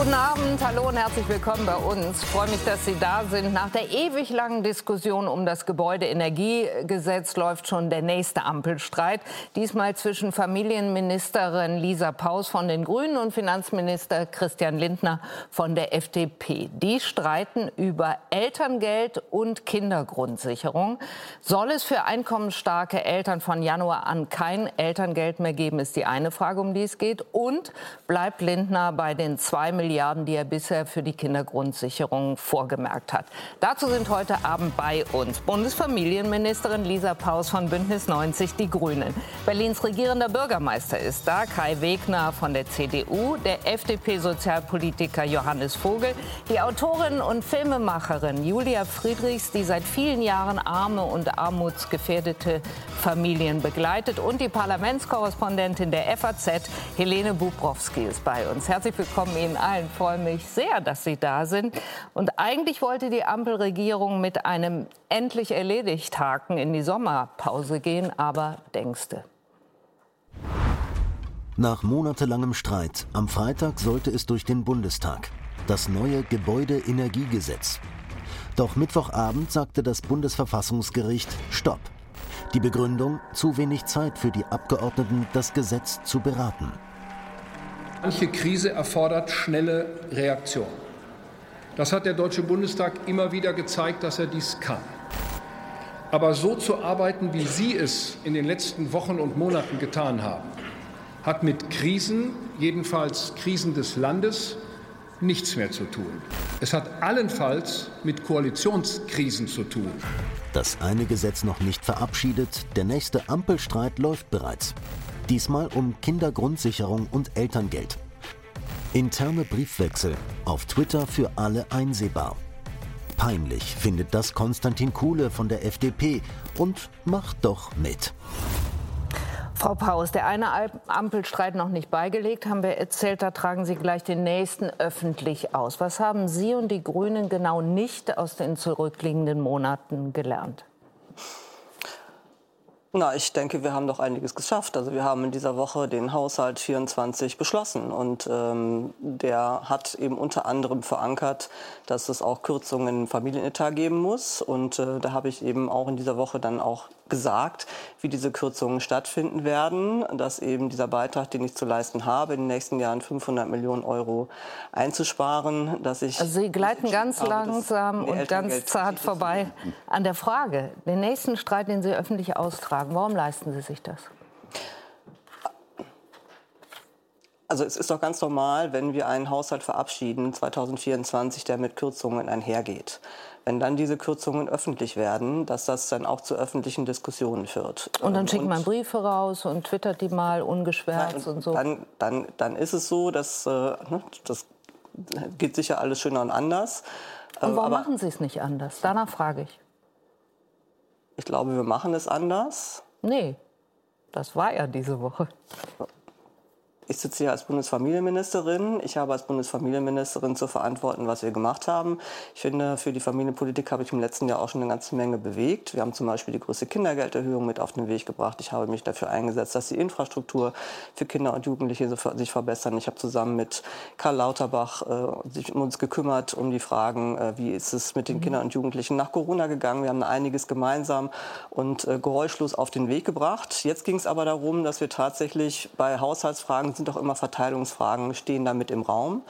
Guten Abend, hallo und herzlich willkommen bei uns. Ich freue mich, dass Sie da sind. Nach der ewig langen Diskussion um das Gebäudeenergiegesetz läuft schon der nächste Ampelstreit. Diesmal zwischen Familienministerin Lisa Paus von den Grünen und Finanzminister Christian Lindner von der FDP. Die streiten über Elterngeld und Kindergrundsicherung. Soll es für einkommensstarke Eltern von Januar an kein Elterngeld mehr geben, ist die eine Frage, um die es geht. Und bleibt Lindner bei den zwei Milliarden Milliarden, die er bisher für die Kindergrundsicherung vorgemerkt hat. Dazu sind heute Abend bei uns Bundesfamilienministerin Lisa Paus von Bündnis 90 Die Grünen. Berlins regierender Bürgermeister ist da, Kai Wegner von der CDU, der FDP-Sozialpolitiker Johannes Vogel, die Autorin und Filmemacherin Julia Friedrichs, die seit vielen Jahren arme und armutsgefährdete Familien begleitet und die Parlamentskorrespondentin der FAZ, Helene Bubrowski, ist bei uns. Herzlich willkommen Ihnen allen. Ich freue mich sehr, dass Sie da sind. Und eigentlich wollte die Ampelregierung mit einem endlich erledigt Haken in die Sommerpause gehen, aber denkste. Nach monatelangem Streit am Freitag sollte es durch den Bundestag. Das neue Gebäudeenergiegesetz. Doch Mittwochabend sagte das Bundesverfassungsgericht Stopp. Die Begründung zu wenig Zeit für die Abgeordneten, das Gesetz zu beraten. Manche Krise erfordert schnelle Reaktion. Das hat der Deutsche Bundestag immer wieder gezeigt, dass er dies kann. Aber so zu arbeiten, wie Sie es in den letzten Wochen und Monaten getan haben, hat mit Krisen, jedenfalls Krisen des Landes, nichts mehr zu tun. Es hat allenfalls mit Koalitionskrisen zu tun. Das eine Gesetz noch nicht verabschiedet, der nächste Ampelstreit läuft bereits. Diesmal um Kindergrundsicherung und Elterngeld. Interne Briefwechsel auf Twitter für alle einsehbar. Peinlich findet das Konstantin Kuhle von der FDP und macht doch mit. Frau Paus, der eine Ampelstreit noch nicht beigelegt, haben wir erzählt, da tragen Sie gleich den nächsten öffentlich aus. Was haben Sie und die Grünen genau nicht aus den zurückliegenden Monaten gelernt? Na, ich denke, wir haben doch einiges geschafft. Also wir haben in dieser Woche den Haushalt 24 beschlossen und ähm, der hat eben unter anderem verankert, dass es auch Kürzungen im Familienetat geben muss. Und äh, da habe ich eben auch in dieser Woche dann auch gesagt, wie diese Kürzungen stattfinden werden, dass eben dieser Beitrag, den ich zu leisten habe, in den nächsten Jahren 500 Millionen Euro einzusparen, dass ich... Also Sie gleiten ganz habe, langsam und ganz zart vorbei. An der Frage, den nächsten Streit, den Sie öffentlich austragen, warum leisten Sie sich das? Also es ist doch ganz normal, wenn wir einen Haushalt verabschieden, 2024, der mit Kürzungen einhergeht wenn dann diese Kürzungen öffentlich werden, dass das dann auch zu öffentlichen Diskussionen führt. Und dann schickt man Briefe raus und twittert die mal ungeschwärzt und so. Dann, dann, dann ist es so, dass äh, ne, das geht sicher alles schöner und anders. Und warum Aber machen Sie es nicht anders? Danach frage ich. Ich glaube, wir machen es anders. Nee, das war ja diese Woche. Ich sitze hier als Bundesfamilienministerin. Ich habe als Bundesfamilienministerin zu verantworten, was wir gemacht haben. Ich finde, für die Familienpolitik habe ich im letzten Jahr auch schon eine ganze Menge bewegt. Wir haben zum Beispiel die größte Kindergelderhöhung mit auf den Weg gebracht. Ich habe mich dafür eingesetzt, dass die Infrastruktur für Kinder und Jugendliche sich verbessern. Ich habe zusammen mit Karl Lauterbach äh, sich um uns gekümmert, um die Fragen, äh, wie ist es mit den mhm. Kindern und Jugendlichen nach Corona gegangen. Wir haben einiges gemeinsam und äh, geräuschlos auf den Weg gebracht. Jetzt ging es aber darum, dass wir tatsächlich bei Haushaltsfragen sind doch immer Verteilungsfragen, stehen damit im Raum.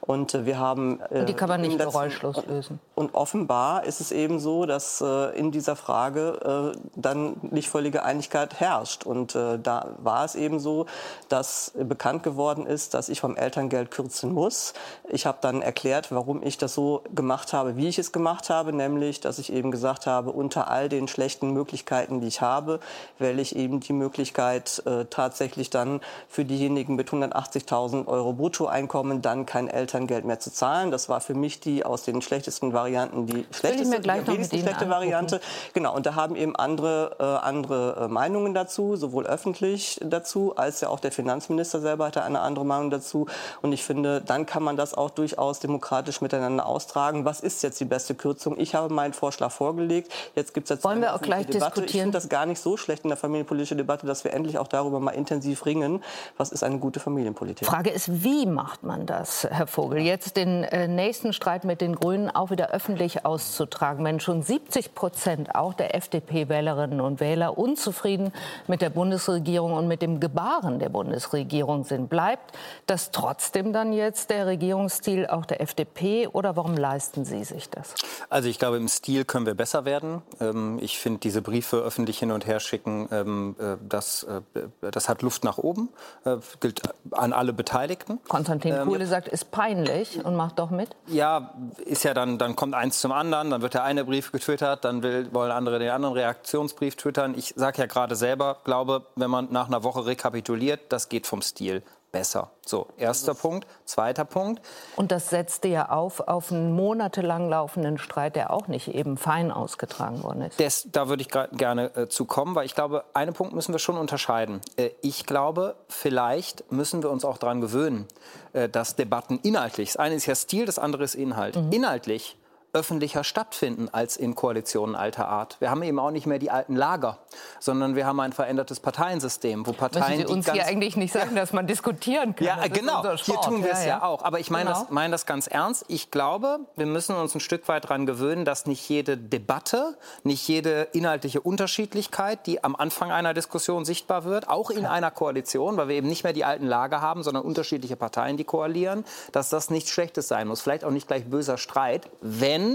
Und äh, wir haben. Äh, und die kann man nicht geräuschlos lösen. Und offenbar ist es eben so, dass äh, in dieser Frage dann nicht völlige Einigkeit herrscht. Und da war es eben so, dass bekannt geworden ist, dass ich vom Elterngeld kürzen muss. Ich habe dann erklärt, warum ich das so gemacht habe, wie ich es gemacht habe, nämlich, dass ich eben gesagt habe, unter all den schlechten Möglichkeiten, die ich habe, wähle ich eben die Möglichkeit, tatsächlich dann für diejenigen mit 180.000 Euro Bruttoeinkommen dann kein Elterngeld mehr zu zahlen. Das war für mich die aus den schlechtesten Varianten die schlechteste, die wenigsten schlechte Variante. Genau, und da haben eben andere, äh, andere äh, Meinungen dazu, sowohl öffentlich dazu, als ja auch der Finanzminister selber hatte eine andere Meinung dazu. Und ich finde, dann kann man das auch durchaus demokratisch miteinander austragen. Was ist jetzt die beste Kürzung? Ich habe meinen Vorschlag vorgelegt. Jetzt gibt es jetzt Wollen wir auch gleich Debatte. diskutieren? Ich finde das gar nicht so schlecht in der familienpolitischen Debatte, dass wir endlich auch darüber mal intensiv ringen. Was ist eine gute Familienpolitik. Frage ist, wie macht man das, Herr Vogel? Jetzt den äh, nächsten Streit mit den Grünen auch wieder öffentlich auszutragen, wenn schon 70 Prozent auch der FDP-Wählerinnen und Wähler unzufrieden mit der Bundesregierung und mit dem Gebaren der Bundesregierung sind. Bleibt das trotzdem dann jetzt der Regierungsstil auch der FDP oder warum leisten Sie sich das? Also ich glaube, im Stil können wir besser werden. Ähm, ich finde diese Briefe öffentlich hin und her schicken, ähm, äh, das, äh, das hat Luft nach oben, äh, gilt an alle Beteiligten. Konstantin ähm, Kuhle sagt, ist peinlich und macht doch mit. Ja, ist ja dann, dann kommt eins zum anderen, dann wird der eine Brief getwittert, dann will, wollen andere den anderen Reaktionsbrief twittern. Ich sage ja gerade selber, glaube, wenn man nach einer Woche rekapituliert, das geht vom Stil besser. So, erster Punkt. Zweiter Punkt. Und das setzte ja auf auf einen monatelang laufenden Streit, der auch nicht eben fein ausgetragen worden ist. Das, da würde ich gerne äh, zu kommen, weil ich glaube, einen Punkt müssen wir schon unterscheiden. Äh, ich glaube, vielleicht müssen wir uns auch daran gewöhnen, äh, dass Debatten inhaltlich, das eine ist ja Stil, das andere ist Inhalt. Mhm. Inhaltlich öffentlicher stattfinden als in Koalitionen alter Art. Wir haben eben auch nicht mehr die alten Lager, sondern wir haben ein verändertes Parteiensystem, wo Parteien Müssen Sie uns hier eigentlich nicht sagen, dass man diskutieren kann. Ja, das genau. Hier tun wir es ja, ja. auch. Aber ich meine genau. das, mein das ganz ernst. Ich glaube, wir müssen uns ein Stück weit daran gewöhnen, dass nicht jede Debatte, nicht jede inhaltliche Unterschiedlichkeit, die am Anfang einer Diskussion sichtbar wird, auch in einer Koalition, weil wir eben nicht mehr die alten Lager haben, sondern unterschiedliche Parteien, die koalieren, dass das nichts Schlechtes sein muss. Vielleicht auch nicht gleich böser Streit, wenn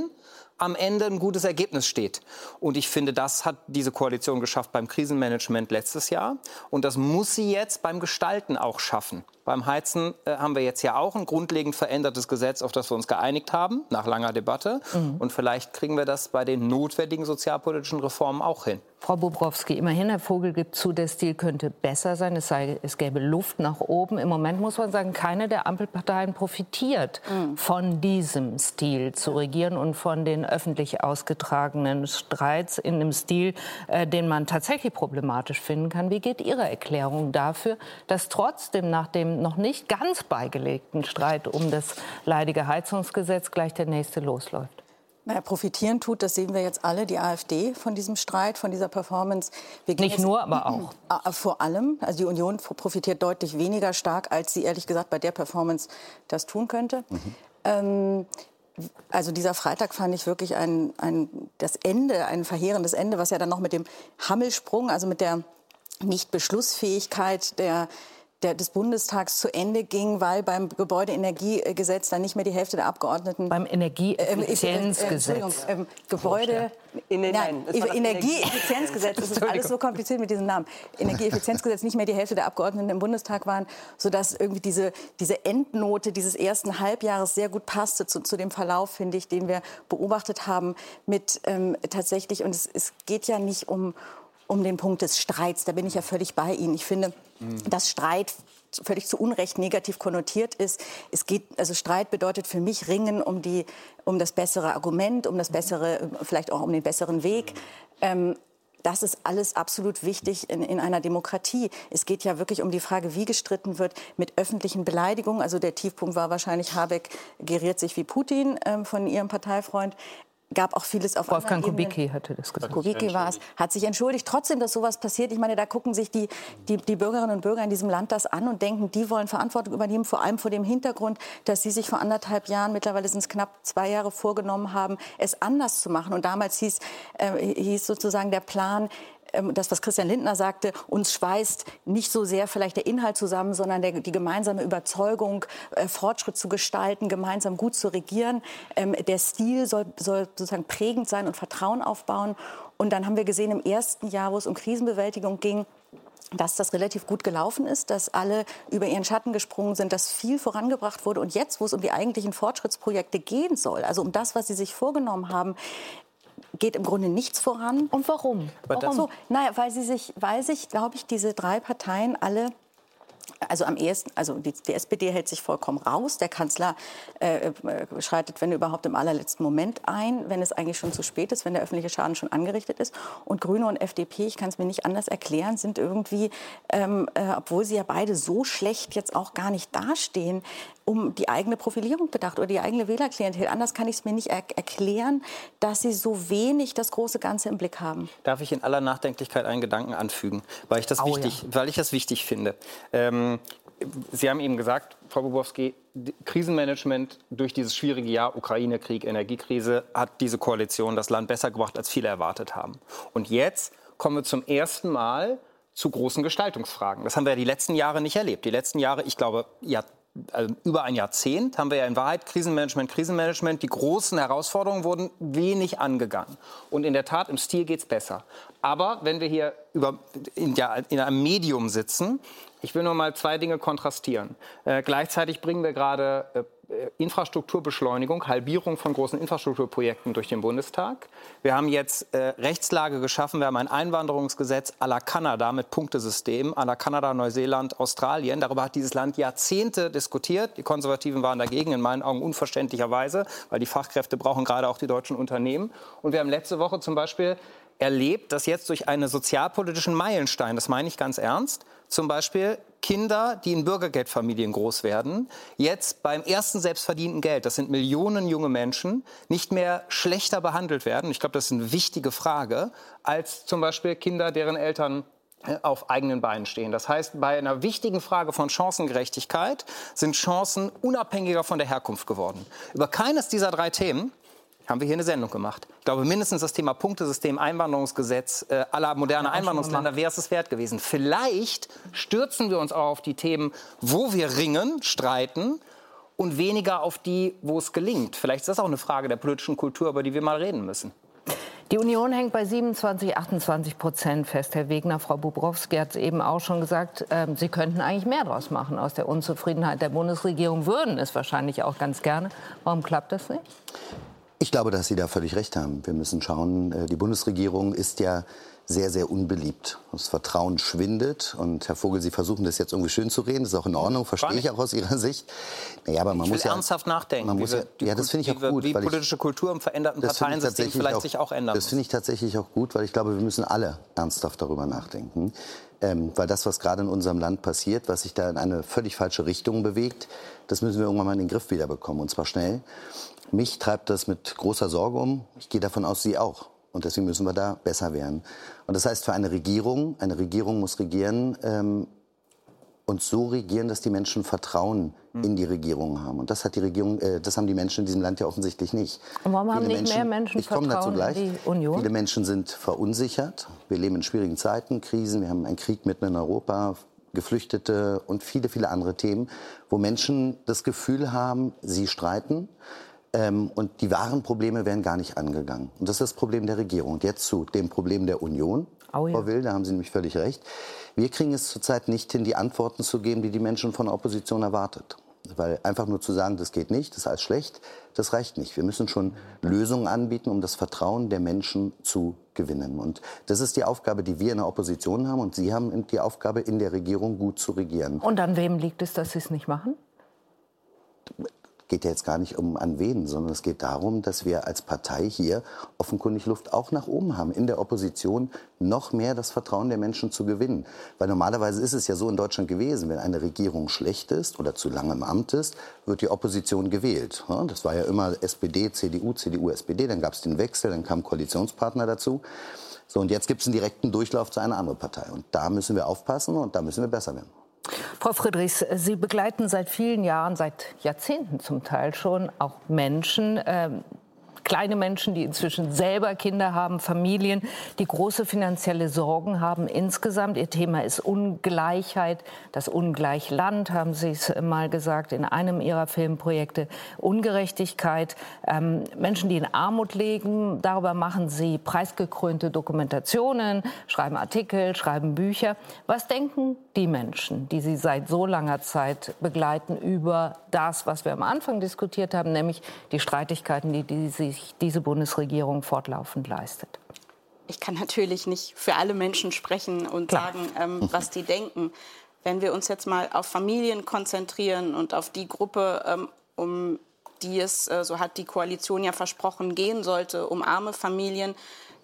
am Ende ein gutes Ergebnis steht. Und ich finde, das hat diese Koalition geschafft beim Krisenmanagement letztes Jahr. Und das muss sie jetzt beim Gestalten auch schaffen. Beim Heizen äh, haben wir jetzt ja auch ein grundlegend verändertes Gesetz, auf das wir uns geeinigt haben, nach langer Debatte. Mhm. Und vielleicht kriegen wir das bei den notwendigen sozialpolitischen Reformen auch hin. Frau Bobrowski, immerhin, Herr Vogel gibt zu, der Stil könnte besser sein, es, sei, es gäbe Luft nach oben. Im Moment muss man sagen, keine der Ampelparteien profitiert mhm. von diesem Stil zu regieren und von den öffentlich ausgetragenen Streits in einem Stil, äh, den man tatsächlich problematisch finden kann. Wie geht Ihre Erklärung dafür, dass trotzdem nach dem noch nicht ganz beigelegten Streit um das leidige Heizungsgesetz gleich der nächste losläuft? Naja, profitieren tut, das sehen wir jetzt alle, die AfD von diesem Streit, von dieser Performance. Nicht nur, aber auch. Ah, vor allem. Also die Union profitiert deutlich weniger stark, als sie ehrlich gesagt bei der Performance das tun könnte. Mhm. Ähm, also dieser Freitag fand ich wirklich ein, ein, das Ende, ein verheerendes Ende, was ja dann noch mit dem Hammelsprung, also mit der Nichtbeschlussfähigkeit der der, des Bundestags zu Ende ging, weil beim Gebäudeenergiegesetz dann nicht mehr die Hälfte der Abgeordneten beim Energieeffizienzgesetz äh, äh, äh, Gebäude in den, nein, Energieeffizienzgesetz das ist alles so kompliziert mit diesem Namen Energieeffizienzgesetz nicht mehr die Hälfte der Abgeordneten im Bundestag waren, sodass irgendwie diese diese Endnote dieses ersten Halbjahres sehr gut passte zu, zu dem Verlauf finde ich, den wir beobachtet haben mit ähm, tatsächlich und es, es geht ja nicht um um den Punkt des Streits. Da bin ich ja völlig bei Ihnen. Ich finde, mhm. dass Streit völlig zu Unrecht negativ konnotiert ist. Es geht, also Streit bedeutet für mich Ringen um die, um das bessere Argument, um das bessere, vielleicht auch um den besseren Weg. Ähm, das ist alles absolut wichtig in, in, einer Demokratie. Es geht ja wirklich um die Frage, wie gestritten wird mit öffentlichen Beleidigungen. Also der Tiefpunkt war wahrscheinlich, Habeck geriert sich wie Putin ähm, von ihrem Parteifreund gab auch vieles auf Wolfgang Kubicki hatte das gesagt. Kubicki war es, hat sich entschuldigt. Trotzdem, dass sowas passiert. Ich meine, da gucken sich die, die, die, Bürgerinnen und Bürger in diesem Land das an und denken, die wollen Verantwortung übernehmen, vor allem vor dem Hintergrund, dass sie sich vor anderthalb Jahren, mittlerweile sind es knapp zwei Jahre, vorgenommen haben, es anders zu machen. Und damals hieß, äh, hieß sozusagen der Plan, das, was Christian Lindner sagte, uns schweißt nicht so sehr vielleicht der Inhalt zusammen, sondern der, die gemeinsame Überzeugung, äh, Fortschritt zu gestalten, gemeinsam gut zu regieren. Ähm, der Stil soll, soll sozusagen prägend sein und Vertrauen aufbauen. Und dann haben wir gesehen, im ersten Jahr, wo es um Krisenbewältigung ging, dass das relativ gut gelaufen ist, dass alle über ihren Schatten gesprungen sind, dass viel vorangebracht wurde. Und jetzt, wo es um die eigentlichen Fortschrittsprojekte gehen soll, also um das, was Sie sich vorgenommen haben, geht im Grunde nichts voran. Und warum? warum? So, naja, weil sie sich, weil sich, glaube ich, diese drei Parteien alle also am ehesten, also die, die, SPD hält sich vollkommen raus. Der Kanzler äh, äh, schreitet, wenn überhaupt, im allerletzten Moment ein, wenn es eigentlich schon zu spät ist, wenn der öffentliche Schaden schon angerichtet ist. Und Grüne und FDP, ich kann es mir nicht anders erklären, sind irgendwie, ähm, äh, obwohl sie ja beide so schlecht jetzt auch gar nicht dastehen, um die eigene Profilierung bedacht oder die eigene Wählerklientel. Anders kann ich es mir nicht er erklären, dass sie so wenig das große Ganze im Blick haben. Darf ich in aller Nachdenklichkeit einen Gedanken anfügen, weil ich das, oh, wichtig, ja. weil ich das wichtig finde. Ähm, Sie haben eben gesagt, Frau Bobowski, Krisenmanagement durch dieses schwierige Jahr, Ukraine-Krieg, Energiekrise, hat diese Koalition das Land besser gebracht, als viele erwartet haben. Und jetzt kommen wir zum ersten Mal zu großen Gestaltungsfragen. Das haben wir ja die letzten Jahre nicht erlebt. Die letzten Jahre, ich glaube, ja, also über ein Jahrzehnt haben wir ja in Wahrheit Krisenmanagement, Krisenmanagement. Die großen Herausforderungen wurden wenig angegangen. Und in der Tat, im Stil geht es besser. Aber wenn wir hier über, in, ja, in einem Medium sitzen, ich will nur mal zwei Dinge kontrastieren. Äh, gleichzeitig bringen wir gerade äh, Infrastrukturbeschleunigung, Halbierung von großen Infrastrukturprojekten durch den Bundestag. Wir haben jetzt äh, Rechtslage geschaffen. Wir haben ein Einwanderungsgesetz à la Kanada mit Punktesystem, à la Kanada, Neuseeland, Australien. Darüber hat dieses Land Jahrzehnte diskutiert. Die Konservativen waren dagegen, in meinen Augen unverständlicherweise, weil die Fachkräfte brauchen gerade auch die deutschen Unternehmen. Und wir haben letzte Woche zum Beispiel erlebt, dass jetzt durch einen sozialpolitischen Meilenstein, das meine ich ganz ernst, zum Beispiel Kinder, die in Bürgergeldfamilien groß werden, jetzt beim ersten selbstverdienten Geld, das sind Millionen junge Menschen, nicht mehr schlechter behandelt werden. Ich glaube, das ist eine wichtige Frage, als zum Beispiel Kinder, deren Eltern äh, auf eigenen Beinen stehen. Das heißt, bei einer wichtigen Frage von Chancengerechtigkeit sind Chancen unabhängiger von der Herkunft geworden. Über keines dieser drei Themen haben wir hier eine Sendung gemacht. Ich glaube, mindestens das Thema Punktesystem, Einwanderungsgesetz äh, aller moderne Einwanderungsländer wäre es es wert gewesen. Vielleicht stürzen wir uns auch auf die Themen, wo wir ringen, streiten und weniger auf die, wo es gelingt. Vielleicht ist das auch eine Frage der politischen Kultur, über die wir mal reden müssen. Die Union hängt bei 27, 28 Prozent fest. Herr Wegner, Frau Bubrowski hat es eben auch schon gesagt, äh, Sie könnten eigentlich mehr daraus machen aus der Unzufriedenheit der Bundesregierung, würden es wahrscheinlich auch ganz gerne. Warum klappt das nicht? Ich glaube, dass Sie da völlig recht haben. Wir müssen schauen, äh, die Bundesregierung ist ja sehr, sehr unbeliebt. Das Vertrauen schwindet. Und Herr Vogel, Sie versuchen das jetzt irgendwie schön zu reden. Das ist auch in Ordnung, verstehe ich auch aus Ihrer Sicht. Naja, aber man ich muss ja ernsthaft nachdenken. Man muss ja, ja, das finde ich auch gut. Die politische Kultur im veränderten Parteiensystem vielleicht auch, sich auch ändern Das finde ich tatsächlich auch gut, weil ich glaube, wir müssen alle ernsthaft darüber nachdenken. Ähm, weil das, was gerade in unserem Land passiert, was sich da in eine völlig falsche Richtung bewegt, das müssen wir irgendwann mal in den Griff wiederbekommen, und zwar schnell. Mich treibt das mit großer Sorge um. Ich gehe davon aus, Sie auch. Und deswegen müssen wir da besser werden. Und das heißt für eine Regierung, eine Regierung muss regieren ähm, und so regieren, dass die Menschen Vertrauen hm. in die Regierung haben. Und das hat die Regierung, äh, das haben die Menschen in diesem Land ja offensichtlich nicht. Und warum Viele haben nicht Menschen, mehr Menschen ich komme dazu gleich. in die Union? Viele Menschen sind verunsichert. Wir leben in schwierigen Zeiten, Krisen. Wir haben einen Krieg mitten in Europa, Geflüchtete und viele, viele andere Themen, wo Menschen das Gefühl haben, sie streiten ähm, und die wahren Probleme werden gar nicht angegangen. Und das ist das Problem der Regierung. Und jetzt zu dem Problem der Union. Oh ja. Frau Will, da haben Sie nämlich völlig recht. Wir kriegen es zurzeit nicht hin, die Antworten zu geben, die die Menschen von der Opposition erwartet. Weil einfach nur zu sagen, das geht nicht, das ist alles schlecht, das reicht nicht. Wir müssen schon Lösungen anbieten, um das Vertrauen der Menschen zu gewinnen. Und das ist die Aufgabe, die wir in der Opposition haben. Und Sie haben die Aufgabe, in der Regierung gut zu regieren. Und an wem liegt es, dass Sie es nicht machen? Geht ja jetzt gar nicht um an wen, sondern es geht darum, dass wir als Partei hier offenkundig Luft auch nach oben haben, in der Opposition noch mehr das Vertrauen der Menschen zu gewinnen. Weil normalerweise ist es ja so in Deutschland gewesen, wenn eine Regierung schlecht ist oder zu lange im Amt ist, wird die Opposition gewählt. Das war ja immer SPD, CDU, CDU, SPD, dann gab es den Wechsel, dann kam Koalitionspartner dazu. So, und jetzt gibt es einen direkten Durchlauf zu einer anderen Partei. Und da müssen wir aufpassen und da müssen wir besser werden. Frau Friedrichs, Sie begleiten seit vielen Jahren, seit Jahrzehnten zum Teil schon, auch Menschen, äh, kleine Menschen, die inzwischen selber Kinder haben, Familien, die große finanzielle Sorgen haben insgesamt. Ihr Thema ist Ungleichheit, das Ungleichland, haben Sie es mal gesagt in einem Ihrer Filmprojekte, Ungerechtigkeit. Ähm, Menschen, die in Armut leben, darüber machen Sie preisgekrönte Dokumentationen, schreiben Artikel, schreiben Bücher. Was denken die Menschen, die Sie seit so langer Zeit begleiten, über das, was wir am Anfang diskutiert haben, nämlich die Streitigkeiten, die, die sich diese Bundesregierung fortlaufend leistet? Ich kann natürlich nicht für alle Menschen sprechen und Klar. sagen, ähm, was die denken. Wenn wir uns jetzt mal auf Familien konzentrieren und auf die Gruppe, ähm, um die es, äh, so hat die Koalition ja versprochen, gehen sollte, um arme Familien,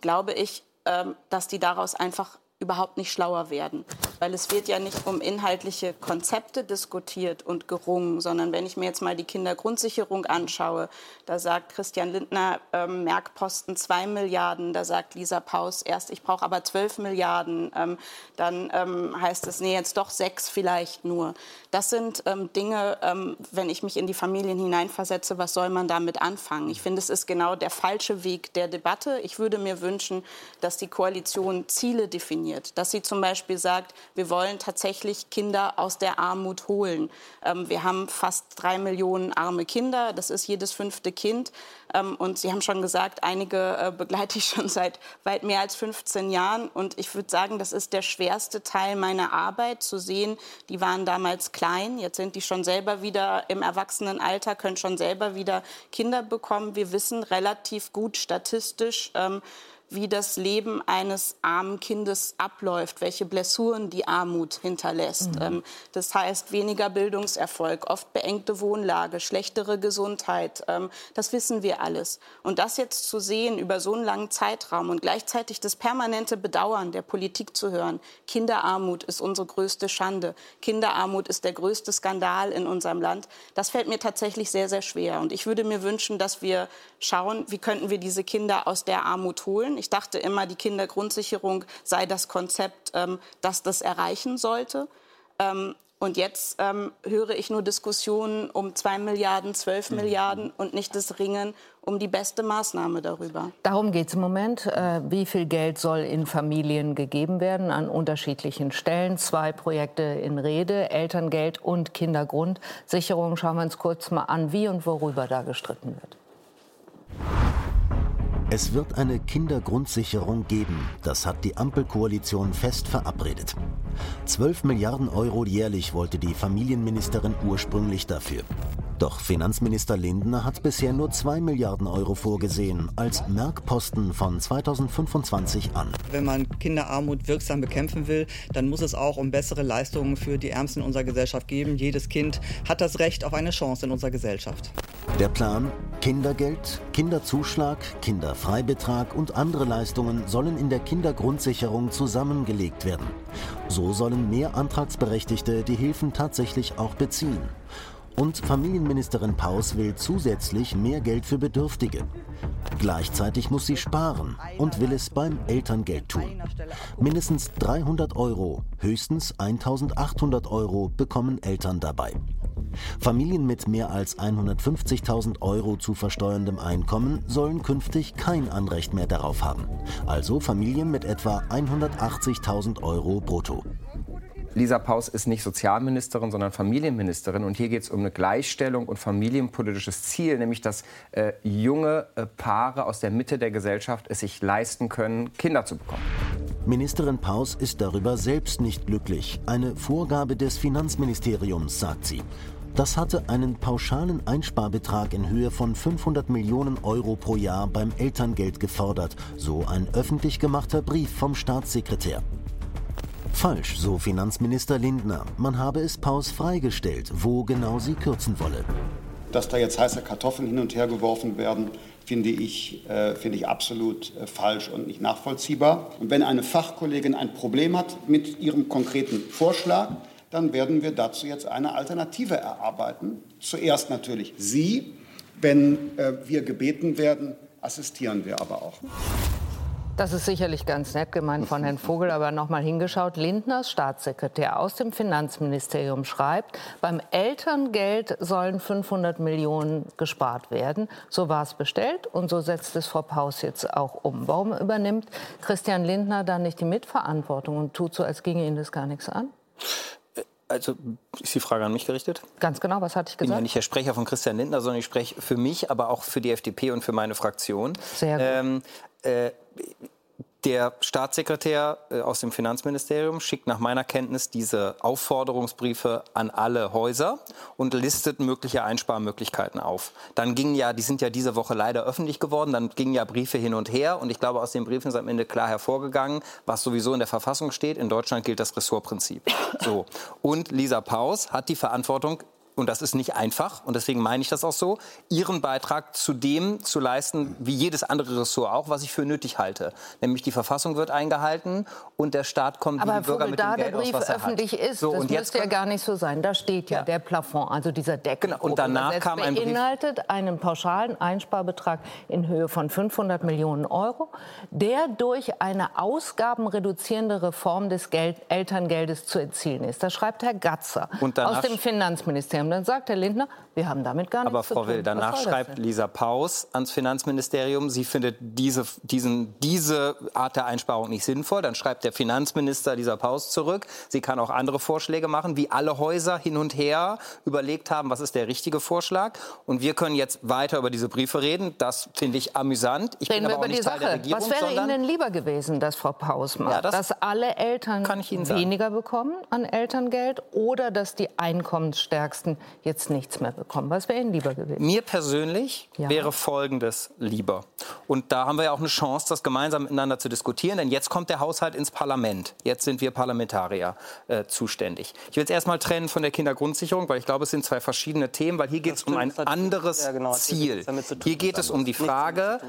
glaube ich, ähm, dass die daraus einfach überhaupt nicht schlauer werden. Weil es wird ja nicht um inhaltliche Konzepte diskutiert und gerungen, sondern wenn ich mir jetzt mal die Kindergrundsicherung anschaue, da sagt Christian Lindner, ähm, Merkposten 2 Milliarden, da sagt Lisa Paus erst, ich brauche aber 12 Milliarden, ähm, dann ähm, heißt es, nee, jetzt doch sechs vielleicht nur. Das sind ähm, Dinge, ähm, wenn ich mich in die Familien hineinversetze, was soll man damit anfangen? Ich finde, es ist genau der falsche Weg der Debatte. Ich würde mir wünschen, dass die Koalition Ziele definiert, dass sie zum Beispiel sagt, wir wollen tatsächlich Kinder aus der Armut holen. Ähm, wir haben fast drei Millionen arme Kinder, das ist jedes fünfte Kind. Ähm, und Sie haben schon gesagt, einige äh, begleite ich schon seit weit mehr als 15 Jahren. Und ich würde sagen, das ist der schwerste Teil meiner Arbeit, zu sehen, die waren damals klein, jetzt sind die schon selber wieder im Erwachsenenalter, können schon selber wieder Kinder bekommen. Wir wissen relativ gut statistisch, ähm, wie das Leben eines armen Kindes abläuft, welche Blessuren die Armut hinterlässt. Mhm. Ähm, das heißt weniger Bildungserfolg, oft beengte Wohnlage, schlechtere Gesundheit. Ähm, das wissen wir alles. Und das jetzt zu sehen über so einen langen Zeitraum und gleichzeitig das permanente Bedauern der Politik zu hören, Kinderarmut ist unsere größte Schande, Kinderarmut ist der größte Skandal in unserem Land, das fällt mir tatsächlich sehr, sehr schwer. Und ich würde mir wünschen, dass wir schauen, wie könnten wir diese Kinder aus der Armut holen. Ich dachte immer, die Kindergrundsicherung sei das Konzept, ähm, das das erreichen sollte. Ähm, und jetzt ähm, höre ich nur Diskussionen um 2 Milliarden, 12 mhm. Milliarden und nicht das Ringen um die beste Maßnahme darüber. Darum geht es im Moment. Äh, wie viel Geld soll in Familien gegeben werden an unterschiedlichen Stellen? Zwei Projekte in Rede, Elterngeld und Kindergrundsicherung. Schauen wir uns kurz mal an, wie und worüber da gestritten wird. Es wird eine Kindergrundsicherung geben. Das hat die Ampelkoalition fest verabredet. 12 Milliarden Euro jährlich wollte die Familienministerin ursprünglich dafür. Doch Finanzminister Lindner hat bisher nur 2 Milliarden Euro vorgesehen, als Merkposten von 2025 an. Wenn man Kinderarmut wirksam bekämpfen will, dann muss es auch um bessere Leistungen für die Ärmsten unserer Gesellschaft geben. Jedes Kind hat das Recht auf eine Chance in unserer Gesellschaft. Der Plan? Kindergeld, Kinderzuschlag, Kinderfreibetrag und andere Leistungen sollen in der Kindergrundsicherung zusammengelegt werden. So sollen mehr Antragsberechtigte die Hilfen tatsächlich auch beziehen. Und Familienministerin Paus will zusätzlich mehr Geld für Bedürftige. Gleichzeitig muss sie sparen und will es beim Elterngeld tun. Mindestens 300 Euro, höchstens 1800 Euro bekommen Eltern dabei. Familien mit mehr als 150.000 Euro zu versteuerndem Einkommen sollen künftig kein Anrecht mehr darauf haben. Also Familien mit etwa 180.000 Euro brutto. Lisa Paus ist nicht Sozialministerin, sondern Familienministerin. Und hier geht es um eine Gleichstellung und familienpolitisches Ziel, nämlich dass äh, junge äh, Paare aus der Mitte der Gesellschaft es sich leisten können, Kinder zu bekommen. Ministerin Paus ist darüber selbst nicht glücklich. Eine Vorgabe des Finanzministeriums, sagt sie. Das hatte einen pauschalen Einsparbetrag in Höhe von 500 Millionen Euro pro Jahr beim Elterngeld gefordert, so ein öffentlich gemachter Brief vom Staatssekretär. Falsch, so Finanzminister Lindner. Man habe es Paus freigestellt, wo genau sie kürzen wolle. Dass da jetzt heiße Kartoffeln hin und her geworfen werden, finde ich, äh, finde ich absolut äh, falsch und nicht nachvollziehbar. Und wenn eine Fachkollegin ein Problem hat mit ihrem konkreten Vorschlag, dann werden wir dazu jetzt eine Alternative erarbeiten. Zuerst natürlich Sie. Wenn äh, wir gebeten werden, assistieren wir aber auch. Das ist sicherlich ganz nett gemeint von Herrn Vogel, aber noch mal hingeschaut. Lindners Staatssekretär aus dem Finanzministerium schreibt, beim Elterngeld sollen 500 Millionen gespart werden. So war es bestellt und so setzt es Frau Paus jetzt auch um. Warum übernimmt Christian Lindner dann nicht die Mitverantwortung und tut so, als ginge ihn das gar nichts an? Also ist die Frage an mich gerichtet? Ganz genau, was hatte ich gesagt? Ich bin ja nicht der Sprecher von Christian Lindner, sondern ich spreche für mich, aber auch für die FDP und für meine Fraktion. Sehr gut. Ähm, äh, der Staatssekretär äh, aus dem Finanzministerium schickt nach meiner Kenntnis diese Aufforderungsbriefe an alle Häuser und listet mögliche Einsparmöglichkeiten auf. Dann gingen ja, die sind ja diese Woche leider öffentlich geworden, dann gingen ja Briefe hin und her und ich glaube, aus den Briefen ist am Ende klar hervorgegangen, was sowieso in der Verfassung steht. In Deutschland gilt das Ressortprinzip. So. Und Lisa Paus hat die Verantwortung und das ist nicht einfach, und deswegen meine ich das auch so, ihren Beitrag zu dem zu leisten, wie jedes andere Ressort auch, was ich für nötig halte. Nämlich die Verfassung wird eingehalten und der Staat kommt Aber wie die Bürger Vogel, mit da dem Geld der Brief aus, öffentlich hat. ist, So, das und jetzt müsste ja gar nicht so sein. Da steht ja, Ja. der Plafond, also dieser Deckel. Genau, und danach kam ein Brief- beinhaltet einen pauschalen Einsparbetrag in Höhe von 500 Millionen Euro, der durch eine ausgabenreduzierende Reform des Geld Elterngeldes zu erzielen ist. Das schreibt Herr Gatzer aus dem Finanzministerium. Dann sagt Herr Lindner, wir haben damit gar Aber nichts Frau zu tun. Will, danach schreibt? Lisa Paus ans Finanzministerium, sie findet diese, diesen, diese Art der Einsparung nicht sinnvoll. Dann schreibt der Finanzminister Lisa Paus zurück. Sie kann auch andere Vorschläge machen, wie alle Häuser hin und her überlegt haben, was ist der richtige Vorschlag. Und wir können jetzt weiter über diese Briefe reden. Das finde ich amüsant. Ich Reden bin aber auch nicht Teil der. Regierung, Was wäre Ihnen denn lieber gewesen, dass Frau Paus macht? Ja, das dass alle Eltern weniger bekommen an Elterngeld oder dass die Einkommensstärksten jetzt nichts mehr bekommen? Was wäre Ihnen lieber gewesen? Mir persönlich Ja. wäre Folgendes lieber. Und da haben wir ja auch eine Chance, das gemeinsam miteinander zu diskutieren. Denn jetzt kommt der Haushalt ins Parlament. Jetzt sind wir Parlamentarier äh, zuständig. Ich will es erstmal trennen von der Kindergrundsicherung, weil ich glaube, es sind zwei verschiedene Themen. Weil hier geht es um ein anderes ja, genau, Ziel. Hier geht es um die Frage,